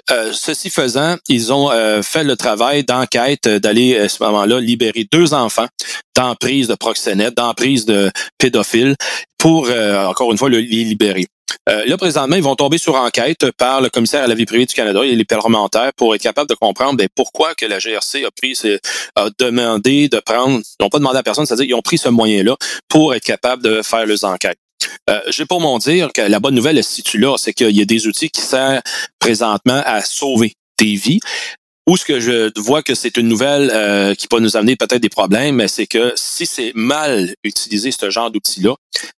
euh, ceci faisant, ils ont euh, fait le travail d'enquête euh, d'aller à ce moment-là libérer deux enfants d'emprise de proxénètes, d'emprise de pédophiles, pour encore une fois les libérer. là, présentement, ils vont tomber sur enquête par le commissaire à la vie privée du Canada et les parlementaires pour être capable de comprendre ben, pourquoi que la GRC a pris, a demandé de prendre, ils n'ont pas demandé à personne, c'est-à-dire qu'ils ont pris ce moyen-là pour être capable de faire leurs enquêtes. J'ai pour mon dire que la bonne nouvelle est situe là, c'est qu'il y a des outils qui servent présentement à sauver des vies. Ou ce que je vois que c'est une nouvelle euh, qui peut nous amener peut-être des problèmes, c'est que si c'est mal utilisé, ce genre d'outil-là,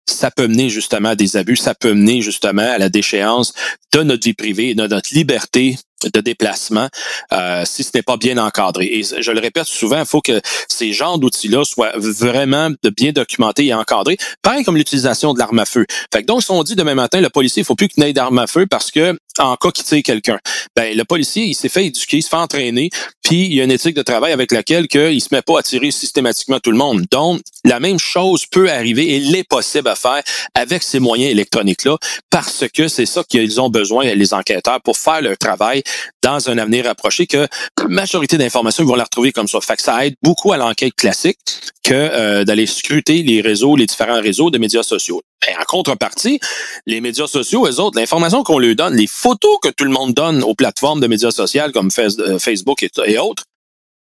ça peut mener justement à des abus, ça peut mener justement à la déchéance de notre vie privée, de notre liberté de déplacement euh, si ce n'est pas bien encadré. Et je le répète souvent, il faut que ces genres d'outils-là soient vraiment bien documentés et encadrés, pareil comme l'utilisation de l'arme à feu. Fait que donc, si on dit demain matin, le policier, il faut plus qu'il n'ait d'arme à feu parce que en cas qu'il tire quelqu'un, ben le policier, il s'est fait éduquer, il se fait entraîner, puis il y a une éthique de travail avec laquelle il se met pas à tirer systématiquement tout le monde. Donc, la même chose peut arriver et l'est possible à faire avec ces moyens électroniques-là parce que c'est ça qu'ils ont besoin, les enquêteurs, pour faire leur travail dans un avenir approché que la majorité d'informations, ils vont la retrouver comme ça. Fait que ça aide beaucoup à l'enquête classique que euh, d'aller scruter les réseaux, les différents réseaux de médias sociaux. Ben, en contrepartie, les médias sociaux, eux autres, l'information qu'on leur donne, les photos que tout le monde donne aux plateformes de médias sociaux comme euh, Facebook et autres,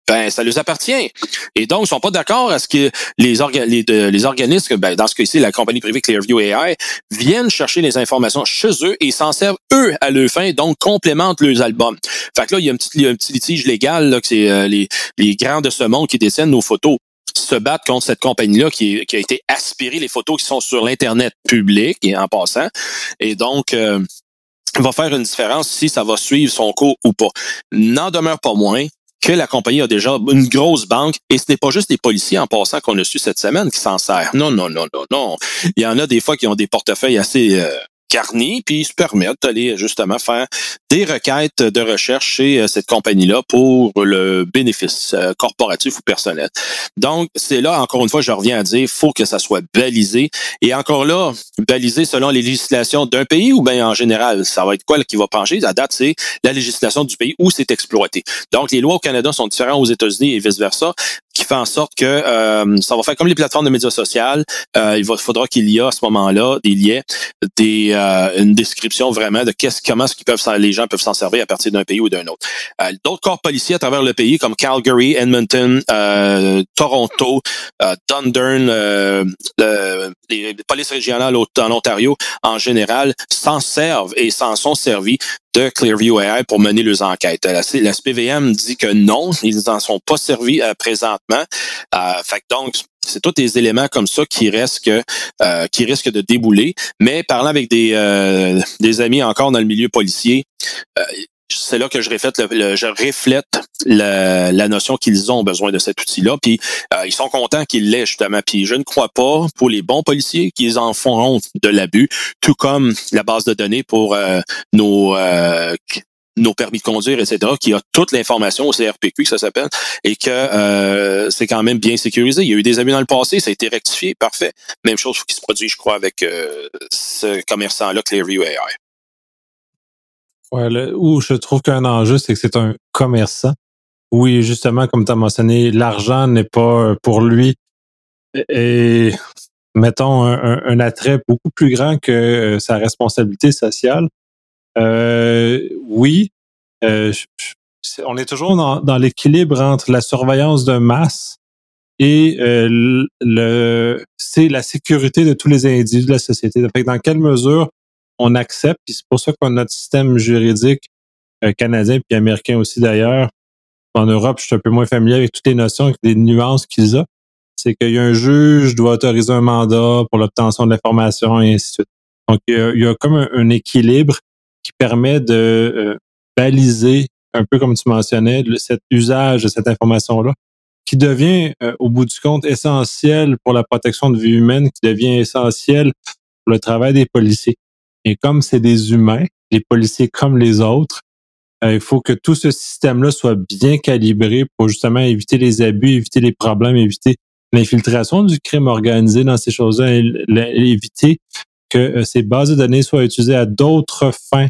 ben ça leur appartient. Et donc, ils sont pas d'accord à ce que les, les, les organismes, ben, dans ce cas-ci, la compagnie privée Clearview AI, viennent chercher les informations chez eux et s'en servent eux à leur fin, donc complémentent leurs albums. Fait que là, il y a un petit, litige légal, là, que c'est euh, les, les grands de ce monde qui dessinent nos photos se battre contre cette compagnie-là qui, qui, a été aspirée les photos qui sont sur l'Internet public et en passant. Et donc, euh, va faire une différence si ça va suivre son cours ou pas. N'en demeure pas moins que la compagnie a déjà une grosse banque et ce n'est pas juste les policiers en passant qu'on a su cette semaine qui s'en servent. Non, non, non, non, non. Il y en a des fois qui ont des portefeuilles assez euh, puis ils se permettent d'aller justement faire des requêtes de recherche chez euh, cette compagnie-là pour le bénéfice euh, corporatif ou personnel. Donc, c'est là, encore une fois, je reviens à dire, faut que ça soit balisé. Et encore là, balisé selon les législations d'un pays ou bien en général, ça va être quoi qui va pencher? La date, c'est la législation du pays où c'est exploité. Donc, les lois au Canada sont différentes aux États-Unis et vice-versa qui fait en sorte que euh, ça va faire comme les plateformes de médias sociaux. Euh, il faudra qu'il y ait à ce moment-là des liens, des, euh, une description vraiment de qu'est-ce, comment ce qu'ils peuvent, les gens peuvent s'en servir à partir d'un pays ou d'un autre. d'autres corps policiers à travers le pays, comme Calgary, Edmonton, Toronto, Dundurn, les polices régionales en Ontario, en général, s'en servent et s'en sont servis de Clearview AI pour mener leurs enquêtes. La, la SPVM dit que non, ils n'en sont pas servis euh, présentement. Euh, fait donc, c'est tous des éléments comme ça qui risquent, euh, qui risquent de débouler. Mais parlant avec des, euh, des amis encore dans le milieu policier, c'est là que je reflète, le, je reflète la, notion qu'ils ont besoin de cet outil-là. Puis ils sont contents qu'ils l'aient justement. Puis je ne crois pas pour les bons policiers qu'ils en font de l'abus, tout comme la base de données pour nos nos permis de conduire, etc., qui a toute l'information au CRPQ, que ça s'appelle, et que euh, c'est quand même bien sécurisé. Il y a eu des abus dans le passé, ça a été rectifié, parfait. Même chose qui se produit, je crois, avec euh, ce commerçant-là, Clearview AI. Ouais, où je trouve qu'un enjeu, c'est que c'est un commerçant. Oui, justement, comme tu as mentionné, l'argent n'est pas pour lui. Et mettons un, attrait beaucoup plus grand que euh, sa responsabilité sociale. Euh, oui, euh, on est toujours dans, l'équilibre entre la surveillance de masse et euh, le c'est la sécurité de tous les individus de la société. dans quelle mesure on accepte, puis c'est pour ça a notre système juridique euh, canadien puis américain aussi d'ailleurs. En Europe, je suis un peu moins familier avec toutes les notions, avec les nuances qu'ils ont. C'est qu'il y a un juge doit autoriser un mandat pour l'obtention de l'information et ainsi de suite. Donc, il y a, comme un équilibre qui permet de euh, baliser, un peu comme tu mentionnais, cet usage de cette information-là, qui devient, euh, au bout du compte, essentiel pour la protection de vie humaine, qui devient essentiel pour le travail des policiers. Et comme c'est des humains, les policiers comme les autres, euh, il faut que tout ce système-là soit bien calibré pour justement éviter les abus, éviter les problèmes, éviter l'infiltration du crime organisé dans ces choses-là, éviter que euh, ces bases de données soient utilisées à d'autres fins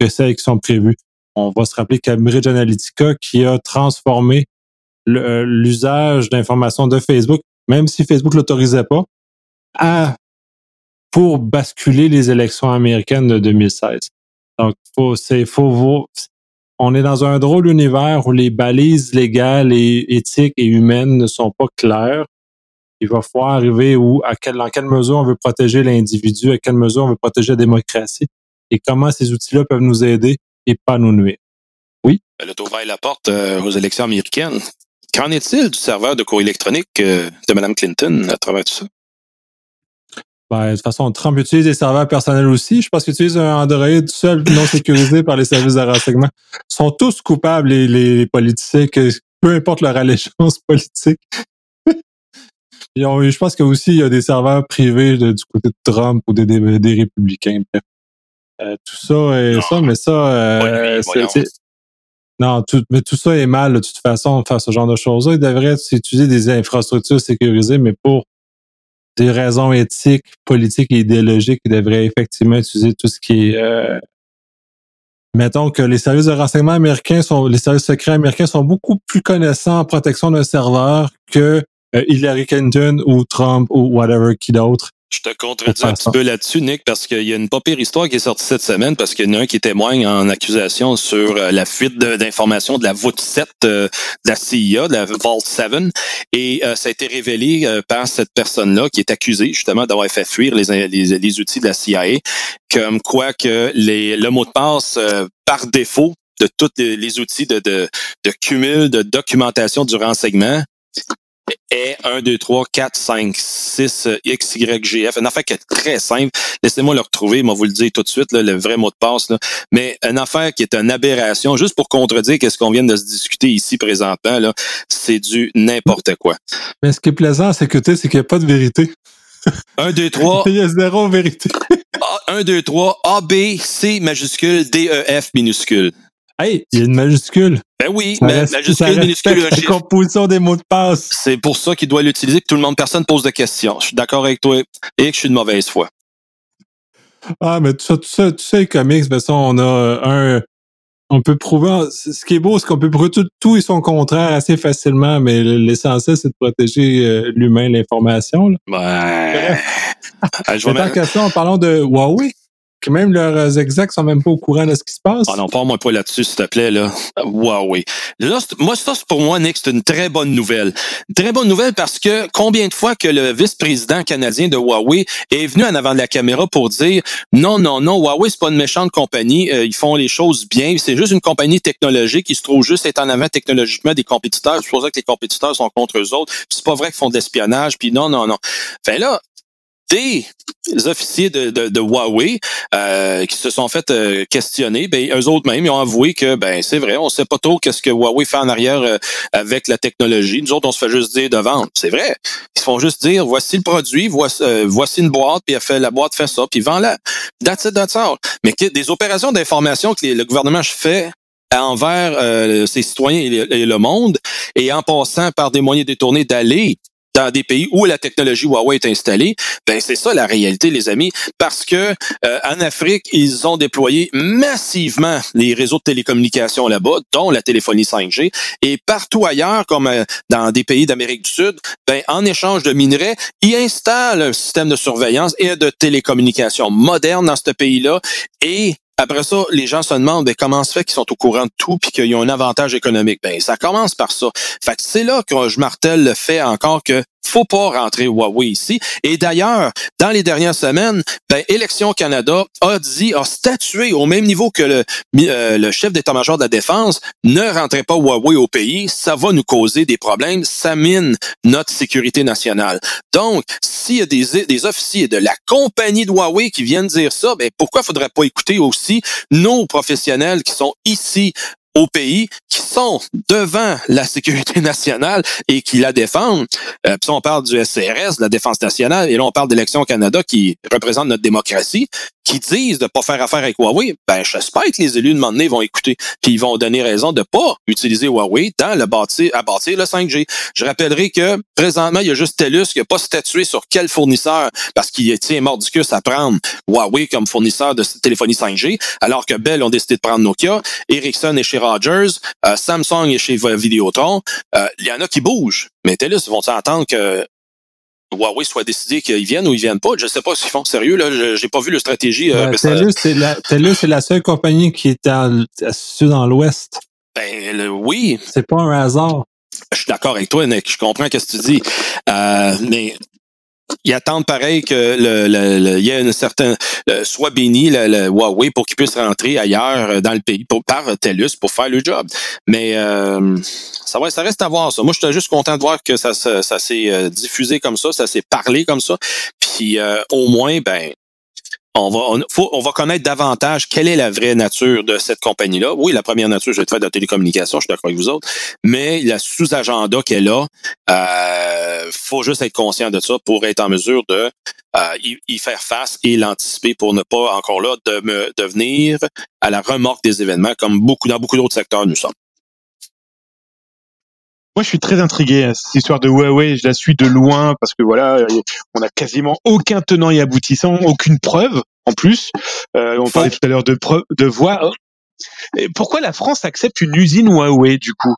que celles qui sont prévues. On va se rappeler Cambridge Analytica qui a transformé euh, l'usage d'informations de Facebook, même si Facebook l'autorisait pas, pour basculer les élections américaines de 2016. Donc, faut, c'est, faut, on est dans un drôle d'univers où les balises légales et éthiques et humaines ne sont pas claires. Il va falloir arriver où, à quelle, dans quelle mesure on veut protéger l'individu, à quelle mesure on veut protéger la démocratie et comment ces outils-là peuvent nous aider et pas nous nuire. Oui? Le ouvert la porte euh, aux élections américaines. Qu'en est-il du serveur de courrier électronique euh, de Mme Clinton à travers tout ça? Ben, de toute façon, Trump utilise des serveurs personnels aussi. Je pense qu'il utilise un Android seul non sécurisé par les services de renseignement. Ils sont tous coupables, les, les peu importe leur allégeance politique. Je pense qu'aussi, il y a des serveurs privés du côté de Trump ou des, des, républicains. Euh, tout ça et ça, mais ça, euh, non, tout, mais tout ça est mal de toute façon de faire ce genre de choses-là. Il devrait utiliser des infrastructures sécurisées, mais pour des raisons éthiques, politiques et idéologiques, il devrait effectivement utiliser tout ce qui est euh, mettons que les services de renseignement américains sont, les services secrets américains sont beaucoup plus connaissants en protection d'un serveur que Hillary Clinton ou Trump ou whatever qui d'autre? Je te contredis un petit peu là-dessus, Nick, parce qu'il y a une pas pire histoire qui est sortie cette semaine, parce qu'il y en a un qui témoigne en accusation sur euh, la fuite d'informations de, la voûte 7 euh, de la CIA, de la Vault 7, et ça a été révélé par cette personne-là qui est accusée justement d'avoir fait fuir les, les, les, outils de la CIA, comme quoi que les, le mot de passe par défaut de tous les, outils de, de, de cumul de documentation du renseignement est 1, 2, 3, 4, 5, 6, X, Y, G, F. Une affaire qui est très simple. Laissez-moi le retrouver, moi vous le dire tout de suite, là, le vrai mot de passe. Là. Mais une affaire qui est une aberration, juste pour contredire qu'est-ce qu'on vient de se discuter ici présentement, là, c'est du n'importe quoi. Mais ce qui est plaisant à sécurité, c'est qu'il n'y a pas de vérité. 1, 2, 3. Il y a zéro vérité. 1, 2, 3, A, B, C majuscule, D, E, F minuscule. Hey, il y a une majuscule. Ben oui, mais majuscule, minuscule, un chiffre. composition des mots de passe. C'est pour ça qu'il doit l'utiliser, que tout le monde, personne pose de questions. Je suis d'accord avec toi et que je suis de mauvaise foi. Ah, mais tout ça, tout ça, tout ça est comics. Toute façon, on a un, on peut prouver, ce qui est beau, c'est qu'on peut prouver tout, tout et son contraire assez facilement, mais l'essentiel, c'est de protéger euh, l'humain, l'information. Ouais. je vais question, en parlant de Huawei que même leurs execs sont même pas au courant de ce qui se passe. Ah non, pas moi pas là-dessus, s'il te plaît, là. Huawei. Là, moi, ça, pour moi, Nick, c'est une très bonne nouvelle. Très bonne nouvelle parce que combien de fois que le vice-président canadien de Huawei est venu en avant de la caméra pour dire non, non, non, Huawei, c'est pas une méchante compagnie, euh, ils font les choses bien, c'est juste une compagnie technologique qui se trouve juste être en avant technologiquement des compétiteurs. C'est pour ça que les compétiteurs sont contre eux autres. C'est pas vrai qu'ils font de l'espionnage, puis non, non, non. Fait là, des officiers de, de, de Huawei euh, qui se sont fait euh, questionner, ben eux autres même ils ont avoué que ben c'est vrai, on sait pas trop qu'est-ce que Huawei fait en arrière euh, avec la technologie. Nous autres on se fait juste dire de vendre, c'est vrai. Ils se font juste dire voici le produit, voici, voici une boîte, puis fait la boîte fait ça, puis. That's it, that's all. Mais des opérations d'information que le gouvernement fait envers ses citoyens et le monde, et en passant par des moyens détournés d'aller dans des pays où la technologie Huawei est installée, ben c'est ça la réalité, les amis, parce que euh, en Afrique, ils ont déployé massivement les réseaux de télécommunications là-bas, dont la téléphonie 5G, et partout ailleurs, comme euh, dans des pays d'Amérique du Sud, ben en échange de minerais, ils installent un système de surveillance et de télécommunications moderne dans ce pays-là, et après ça, les gens se demandent ben, comment se fait qu'ils sont au courant de tout puis qu'ils ont un avantage économique? Ben, ça commence par ça. Fait que c'est là que je martèle le fait encore que faut pas rentrer Huawei ici. Et d'ailleurs, dans les dernières semaines, ben, Canada a dit, a statué au même niveau que le, euh, le chef d'état-major de la défense, ne rentrez pas Huawei au pays, ça va nous causer des problèmes, ça mine notre sécurité nationale. Donc, s'il y a des, des officiers de la compagnie de Huawei qui viennent dire ça, ben, pourquoi faudrait pas écouter aussi nos professionnels qui sont ici au pays qui sont devant la sécurité nationale et qui la défendent. Euh, puis on parle du SRS, de la Défense nationale, et là on parle d'Élection Canada qui représente notre démocratie, qui disent de pas faire affaire avec Huawei. Ben j'espère que les élus de moment donné vont écouter, puis ils vont donner raison de pas utiliser Huawei dans le bâtir, à bâtir le 5G. Je rappellerai que présentement il y a juste TELUS qui a pas statué sur quel fournisseur parce qu'il tient mordicus à prendre Huawei comme fournisseur de téléphonie 5G, alors que Bell ont décidé de prendre Nokia, Ericsson est chez Rogers, euh, Samsung est chez Vidéotron. Euh, il y en a qui bougent. Mais TELUS vont attendre que Huawei soit décidé qu'ils viennent ou ils viennent pas? Je sais pas s'ils font sérieux. Là, j'ai pas vu leur stratégie. Euh, TELUS, c'est la, la seule compagnie qui est à, dans l'Ouest. Ben oui. C'est pas un hasard. je suis d'accord avec toi, Nick. Je comprends ce que tu dis. Euh, mais ils attendent pareil que le, le, il y a une certaine soit béni le, Huawei pour qu'il puisse rentrer ailleurs euh, dans le pays par TELUS pour faire le job. Mais euh, ça va, ça reste à voir ça. Moi, je suis juste content de voir que ça, ça, ça s'est diffusé comme ça, ça s'est parlé comme ça. Puis au moins, ben on va, on, faut, on va connaître davantage quelle est la vraie nature de cette compagnie-là. Oui, la première nature, je vais te faire de la télécommunication, je suis d'accord avec vous autres, mais la sous-agenda qu'elle a, euh, faut juste être conscient de ça pour être en mesure de euh, y, faire face et l'anticiper pour ne pas encore là de me devenir à la remorque des événements comme beaucoup dans beaucoup d'autres secteurs nous sommes. Moi, je suis très intrigué. Hein, cette histoire de Huawei, je la suis de loin parce que voilà, on a quasiment aucun tenant et aboutissant, aucune preuve en plus. Euh, on parlait tout à l'heure de preuve, de voix. Et pourquoi la France accepte une usine Huawei du coup?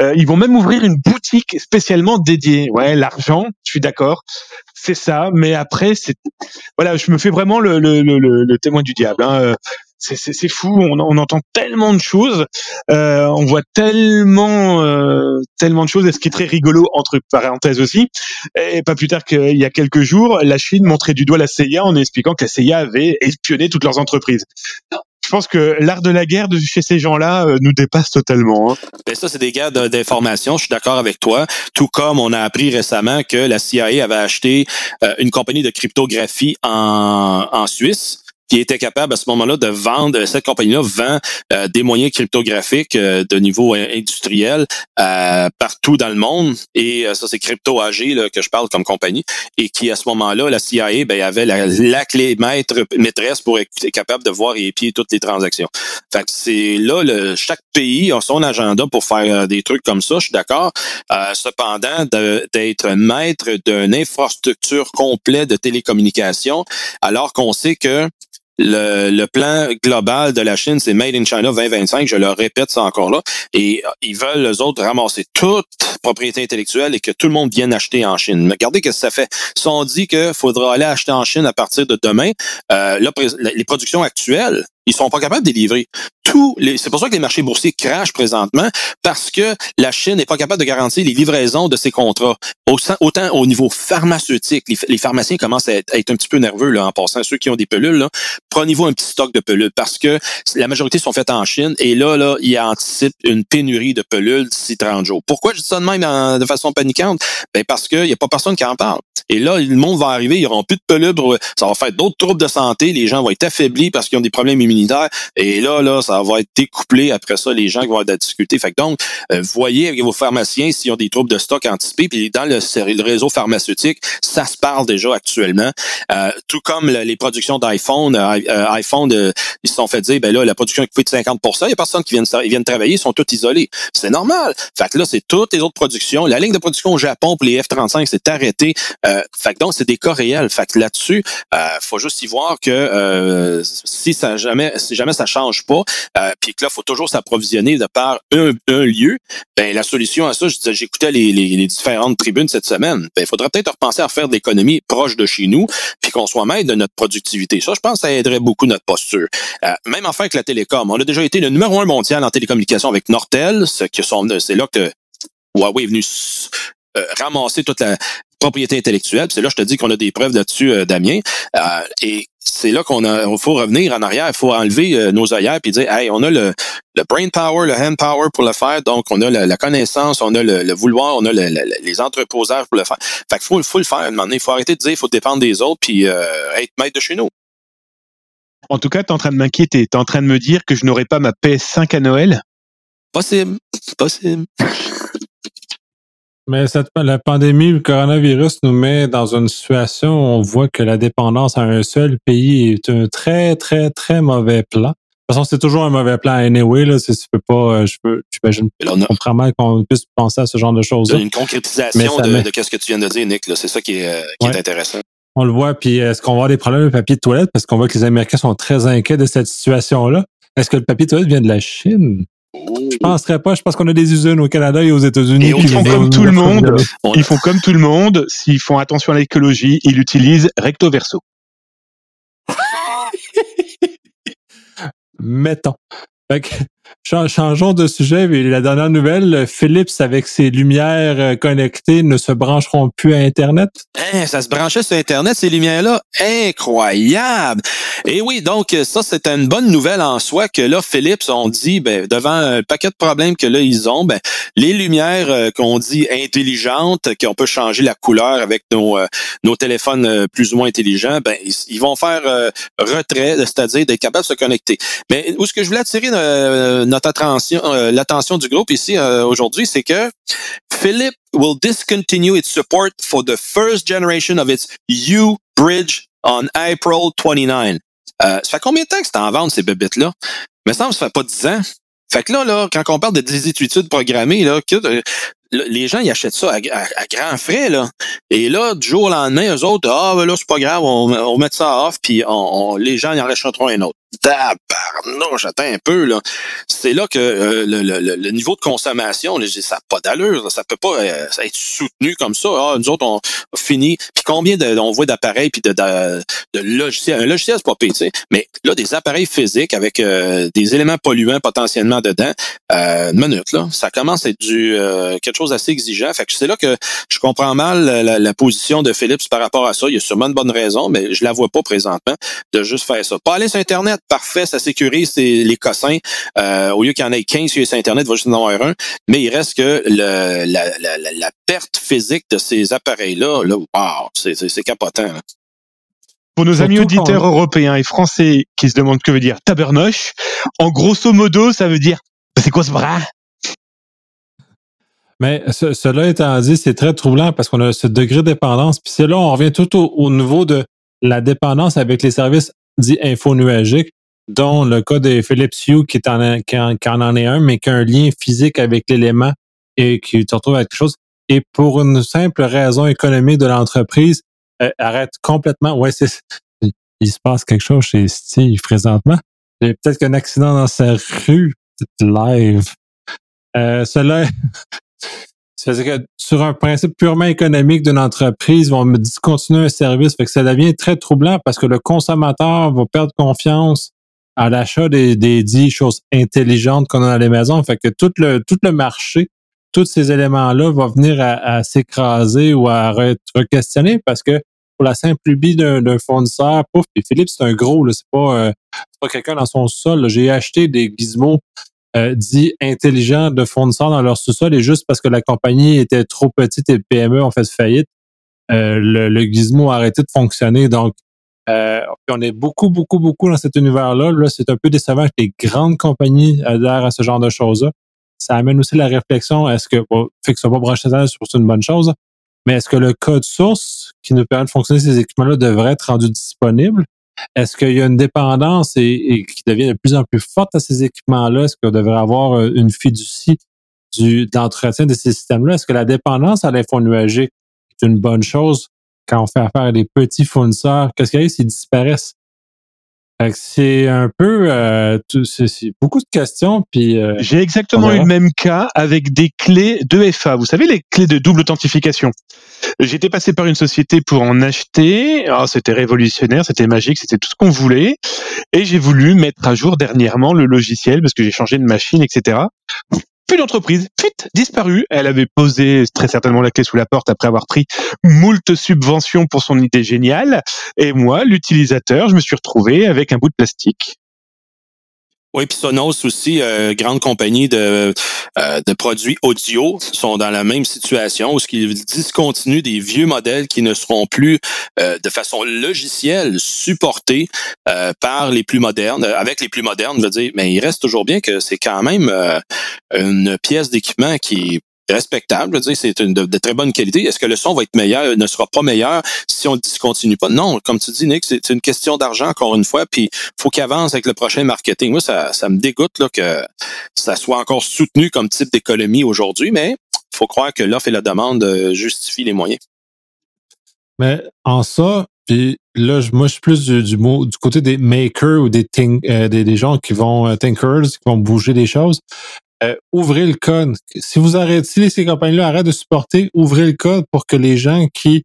Euh, Ils vont même ouvrir une boutique spécialement dédiée. Ouais, l'argent, je suis d'accord, c'est ça. Mais après, c'est voilà, je me fais vraiment le, le, le, le témoin du diable. Hein. C'est fou. On, on, entend tellement de choses, euh, on voit tellement, euh, tellement de choses. Et ce qui est très rigolo entre parenthèses aussi, et pas plus tard qu'il y a quelques jours, la Chine montrait du doigt la CIA en expliquant que la CIA avait espionné toutes leurs entreprises. Je pense que l'art de la guerre de chez ces gens-là euh, nous dépasse totalement. Hein. Ben ça, c'est des guerres d'information. Je suis d'accord avec toi. Tout comme on a appris récemment que la CIA avait acheté euh, une compagnie de cryptographie en, en Suisse qui était capable à ce moment-là de vendre, cette compagnie-là vend euh, des moyens cryptographiques euh, de niveau industriel euh, partout dans le monde. Et ça, c'est Crypto AG là, que je parle comme compagnie. Et qui, à ce moment-là, la CIA ben, avait la, clé maître, maîtresse pour être capable de voir et épier toutes les transactions. Fait que c'est là, le, chaque pays a son agenda pour faire des trucs comme ça, je suis d'accord. cependant, d'être maître d'une infrastructure complète de télécommunications, alors qu'on sait que le, plan global de la Chine, c'est Made in China 2025. Je le répète ça encore là. Et euh, ils veulent, les autres, ramasser toute propriété intellectuelle et que tout le monde vienne acheter en Chine. Mais regardez ce que ça fait. Si on dit qu'il faudra aller acheter en Chine à partir de demain, euh, les productions actuelles ils sont pas capables de livrer. Tous les, c'est pour ça que les marchés boursiers crachent présentement parce que la Chine n'est pas capable de garantir les livraisons de ses contrats. Autant au niveau pharmaceutique, les, pharmaciens commencent à être, un petit peu nerveux là, en passant. Ceux qui ont des pelules, prenez-vous un petit stock de pelules parce que la majorité sont faites en Chine et là, là, ils anticipent une pénurie de pelules d'ici 30 jours. Pourquoi je dis ça de même de façon paniquante? Ben parce qu'il n'y a pas personne qui en parle. Et là, le monde va arriver, ils n'auront plus de pelules, ça va faire d'autres troubles de santé, les gens vont être affaiblis parce qu'ils ont des problèmes immunitaires. Et là, là, ça va être découplé après ça, les gens qui vont avoir de la difficulté. Fait que donc, euh, voyez avec vos pharmaciens s'ils ont des troubles de stock anticipés. Puis dans le, réseau pharmaceutique, ça se parle déjà actuellement. Euh, tout comme les productions d'iPhone, euh, iPhone, ils se sont fait dire, ben là, la production est coupée de 50% Il y a personne qui viennent, ils viennent travailler, ils sont tous isolés. C'est normal. Fait que là, c'est toutes les autres productions. La ligne de production au Japon pour les F-35 s'est arrêtée. fait que donc, c'est des cas réels. Fait que là-dessus, faut juste y voir que si ça jamais, si jamais ça change pas, euh, puis que là, il faut toujours s'approvisionner de par un, lieu, ben la solution à ça, je disais, j'écoutais les, différentes tribunes cette semaine. Ben, il faudrait peut-être repenser à faire de l'économie proche de chez nous, puis qu'on soit maître de notre productivité. Ça, je pense, ça aiderait beaucoup notre posture. Euh, même enfin avec la télécom, on a déjà été le numéro un mondial en télécommunication avec Nortel, sont, c'est là que Huawei est venu euh, ramasser toute la propriété intellectuelle. C'est là je te dis qu'on a des preuves là-dessus, euh, Damien. Euh, et c'est là qu'on a, faut revenir en arrière, il faut enlever nos œillères puis dire, hey, on a le, le brain power, le hand power pour le faire, donc on a la, connaissance, on a le, vouloir, on a les entreposages pour le faire. Fait qu'il faut, faut le faire. À un moment donné, il faut arrêter de dire, il faut dépendre des autres puis être maître de chez nous. En tout cas, tu es en train de m'inquiéter. Tu es en train de me dire que je n'aurai pas ma PS5 à Noël? Possible. Possible. Mais cette, la pandémie, le coronavirus nous met dans une situation où on voit que la dépendance à un seul pays est un très, très, très mauvais plan. De toute façon, c'est toujours un mauvais plan anyway. Là, si tu peux pas, euh, je peux, j'imagine, comprends mal qu'on puisse penser à ce genre de choses. Une concrétisation de, de, ce que tu viens de dire, Nick. C'est ça qui est, euh, est intéressant. On le voit. Puis est-ce qu'on va avoir des problèmes de papier de toilette? Parce qu'on voit que les Américains sont très inquiets de cette situation-là? Est-ce que le papier de toilette vient de la Chine? Je penserais pas. Je pense qu'on a des usines au Canada et aux États-Unis. Ils font comme tout le monde. Ils font comme tout le monde. S'ils font attention à l'écologie, ils utilisent recto verso. Mettons. Changeons de sujet. La dernière nouvelle, Philips avec ses lumières euh, connectées ne se brancheront plus à Internet? Hein, ça se branchait sur Internet, ces lumières-là? Incroyable! Et oui, donc ça, c'est une bonne nouvelle en soi que là, Philips ont dit, ben, devant un paquet de problèmes que là, ils ont, ben, les lumières euh, qu'on dit intelligentes, qu'on peut changer la couleur avec nos, euh, téléphones plus ou moins intelligents, ben, ils, vont faire retrait, c'est-à-dire d'être capables de se connecter. Mais où ce que je voulais attirer notre attention, l'attention du groupe ici aujourd'hui, c'est que Philips will discontinue its support for the first generation of its U bridge on April 29. Euh, ça fait combien de temps que c'est en vente, ces bébites-là? Mais ça, ça fait pas 10 ans. Fait que là, là, quand on parle de des études programmées, là, euh, les gens ils achètent ça à, à, grands frais là. Et là, du jour au lendemain, eux autres, ah ben là c'est pas grave, on, on met ça off, puis les gens ils en achèteront un autre. Non, j'attends un peu là. C'est là que euh, le, niveau de consommation, ça n'a pas d'allure, ça peut pas euh, être soutenu comme ça. Ah, nous autres on finit. Puis combien de, on voit d'appareils puis de, de, de logiciels? Un logiciel c'est pas payé, tu sais. Mais là des appareils physiques avec euh, des éléments polluants potentiellement dedans. une minute là, ça commence à être du quelque chose d'assez exigeant. Fait que c'est là que je comprends mal la, la, position de Philips par rapport à ça. Il y a sûrement une bonne raison, mais je la vois pas présentement de juste faire ça. Pas aller sur Internet, parfait, ça sécurise les cossins. Euh, au lieu qu'il y en ait 15 sur Internet, il va juste en avoir un. Mais il reste que le, la, la, la, perte physique de ces appareils-là, là, wow, c'est capotant. Pour nos amis auditeurs européens et français qui se demandent que veut dire tabernoche, en grosso modo, ça veut dire c'est quoi ce bras? Mais cela étant dit, c'est très troublant parce qu'on a ce degré de dépendance. Puis c'est là, on revient tout au, au, niveau de la dépendance avec les services dits infonuagiques dont le cas de Philips Hue qui, est en, qui, en, en est un, mais qui a un lien physique avec l'élément et qui se retrouve avec quelque chose. Et pour une simple raison économique de l'entreprise, euh, arrête complètement. Ouais, c'est il se passe quelque chose chez Steve présentement. A peut-être qu'un accident dans sa rue, live. Euh, cela, c'est que sur un principe purement économique d'une entreprise, ils vont me discontinuer un service, fait que ça devient très troublant parce que le consommateur va perdre confiance à l'achat des, des dix choses intelligentes qu'on a dans les maisons. Fait que tout le, marché, tous ces éléments-là vont venir à, s'écraser ou à re-questionner parce que pour la simple lubie d'un fournisseur, pouf, Philippe, c'est un gros, c'est pas, euh, pas quelqu'un dans son sol. J'ai acheté des gizmos euh, dits intelligents de fournisseurs dans leur sous-sol et juste parce que la compagnie était trop petite et le PME ont fait faillite, euh, le, le gizmo a arrêté de fonctionner. Donc, euh, on est beaucoup, beaucoup, beaucoup dans cet univers-là. Là, c'est un peu décevant que les grandes compagnies adhèrent à ce genre de choses-là. Ça amène aussi la réflexion, est-ce que, fait que ça va brancher c'est une bonne chose, mais est-ce que le code source qui nous permet de fonctionner ces équipements-là devrait être rendu disponible? Est-ce qu'il y a une dépendance et, qui devient de plus en plus forte à ces équipements-là? Est-ce qu'on devrait avoir euh, une fiducie du, d'entretien de ces systèmes-là? Est-ce que la dépendance à l'info nuagique est une bonne chose quand on fait affaire à des petits fournisseurs, qu'est-ce qui arrive s'ils disparaissent? C'est un peu, euh, c'est beaucoup de questions. Puis euh, j'ai exactement eu le même cas avec des clés de FA. Vous savez les clés de double authentification. J'étais passé par une société pour en acheter. Oh, c'était révolutionnaire, c'était magique, c'était tout ce qu'on voulait. Et j'ai voulu mettre à jour dernièrement le logiciel parce que j'ai changé de machine, etc plus d'entreprise, vite disparue. Elle avait posé très certainement la clé sous la porte après avoir pris moult subventions pour son idée géniale. Et moi, l'utilisateur, je me suis retrouvé avec un bout de plastique. Oui, puis Sonos aussi, euh, grande compagnie de, euh, de produits audio, sont dans la même situation où ce qu'ils discontinuent des vieux modèles qui ne seront plus euh, de façon logicielle supportés euh, par les plus modernes, avec les plus modernes, je veux dire, mais il reste toujours bien que c'est quand même une pièce d'équipement qui respectable. C'est de, très bonne qualité. Est-ce que le son va être meilleur, ne sera pas meilleur si on ne discontinue pas? Non, comme tu dis, Nick, c'est une question d'argent, encore une fois, puis faut qu'il avance avec le prochain marketing. Moi, ça, ça me dégoûte que ça soit encore soutenu comme type d'économie aujourd'hui, mais il faut croire que l'offre et la demande euh, justifient les moyens. Mais en ça, puis là, moi, je suis plus du côté des makers ou des, euh, des, gens qui vont euh, thinkers, qui vont bouger des choses. Euh, ouvrez le code. Si vous arrêtez, si ces compagnies-là arrêtent de supporter, ouvrez le code pour que les gens qui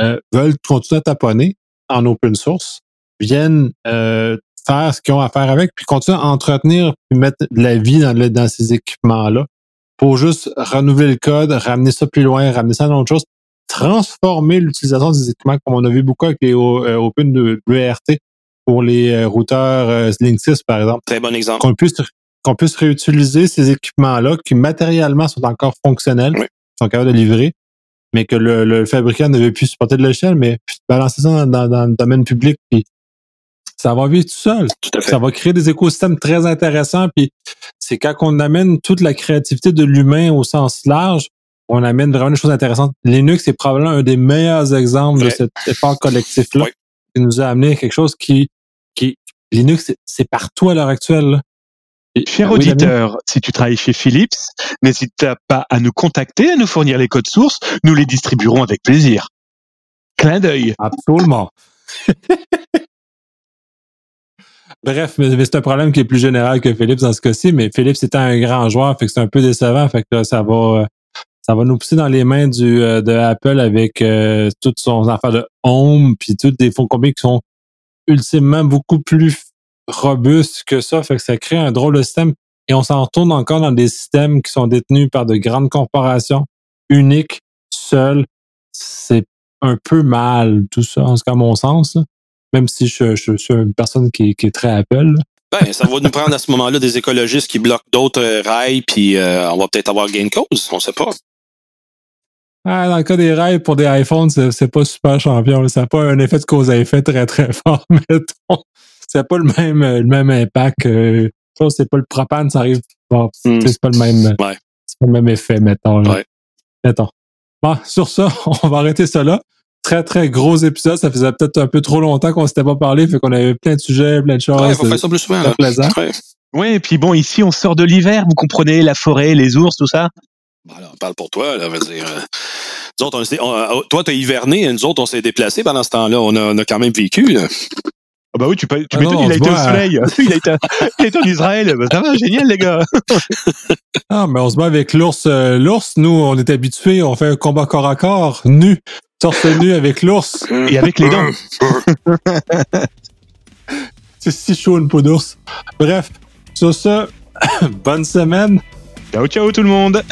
euh, veulent continuer à taponner en open source viennent euh, faire ce qu'ils ont à faire avec, puis continuer à entretenir, puis mettre de la vie dans, le- dans ces équipements-là pour juste renouveler le code, ramener ça plus loin, ramener ça dans autre chose, transformer l'utilisation des équipements comme on a vu beaucoup avec les O- euh, Open de l'ERT pour les euh, routeurs euh, Linksys, par exemple Très bon exemple. qu'on puisse qu'on puisse réutiliser ces équipements-là qui matériellement sont encore fonctionnels, Oui. sont capables de livrer, mais que le, le fabricant ne veut plus supporter de l'échelle, mais balancer ça dans, dans- dans le domaine public, puis ça va vivre tout seul. Tout à fait. Ça va créer des écosystèmes très intéressants, puis c'est quand on amène toute la créativité de l'humain au sens large, on amène vraiment des choses intéressantes. Linux est probablement un des meilleurs exemples de cet effort collectif-là Oui. qui nous a amené à quelque chose qui, qui Linux, c'est- c'est partout à l'heure actuelle. là. Et- Cher Oui, Damien? auditeur, si tu travailles chez Philips, n'hésite pas à nous contacter, à nous fournir les codes sources. Nous les distribuerons avec plaisir. Clin d'œil. Absolument. Bref, mais, mais c'est un problème qui est plus général que Philips dans ce cas-ci, mais Philips étant un grand joueur, fait que c'est un peu décevant, fait que là, ça va euh, ça va nous pousser dans les mains du euh, de Apple avec euh, toutes son affaire de home puis toutes des fonds combien qui sont ultimement beaucoup plus robustes que ça, fait que ça crée un drôle de système et on s'en retourne encore dans des systèmes qui sont détenus par de grandes corporations uniques, seules. C'est un peu mal tout ça, en tout cas à mon sens. là. Même si je, je- je suis une personne qui, qui est très Apple. là. Ben, ça va nous prendre à ce moment-là des écologistes qui bloquent d'autres euh, rails, puis euh, on va peut-être avoir gain de cause, on sait pas. Ah, dans le cas des rails pour des iPhones, c'est c'est pas super champion. là. Ça n'a pas un effet de cause à effet très très fort, mettons. C'est pas le même, euh, le même impact. Euh, je pense que c'est pas le propane, ça arrive. Bon, Hmm. c'est pas le même. euh, Ouais. C'est pas le même effet, mettons. là. Ouais. Mettons. Bon, sur ça, on va arrêter ça là. Très, très gros épisode. Ça faisait peut-être un peu trop longtemps qu'on s'était pas parlé, fait qu'on avait plein de sujets, plein de choses. Ouais, il faut faire ça plus souvent. Plaisant. Ouais. Ouais, et puis bon, ici, on sort de l'hiver, vous comprenez, la forêt, les ours, tout ça. Bon, alors, parle pour toi, là, veut dire. euh, nous autres, on on- euh, toi, t'as hiverné, nous autres, on s'est déplacés pendant ce temps-là. On a, on a quand même vécu. là. Ah bah oui, tu, peux- tu Ah non, il a été au soleil. il, a été, il a été en Israël. Bah, ça va, génial, les gars. Ah, mais on se bat avec l'ours. euh, l'ours, nous, on est habitués, on fait un combat corps à corps, nu, torse nu avec l'ours. Et avec les dents. C'est si chaud une peau d'ours. Bref, sur ce, bonne semaine. Ciao, ciao tout le monde.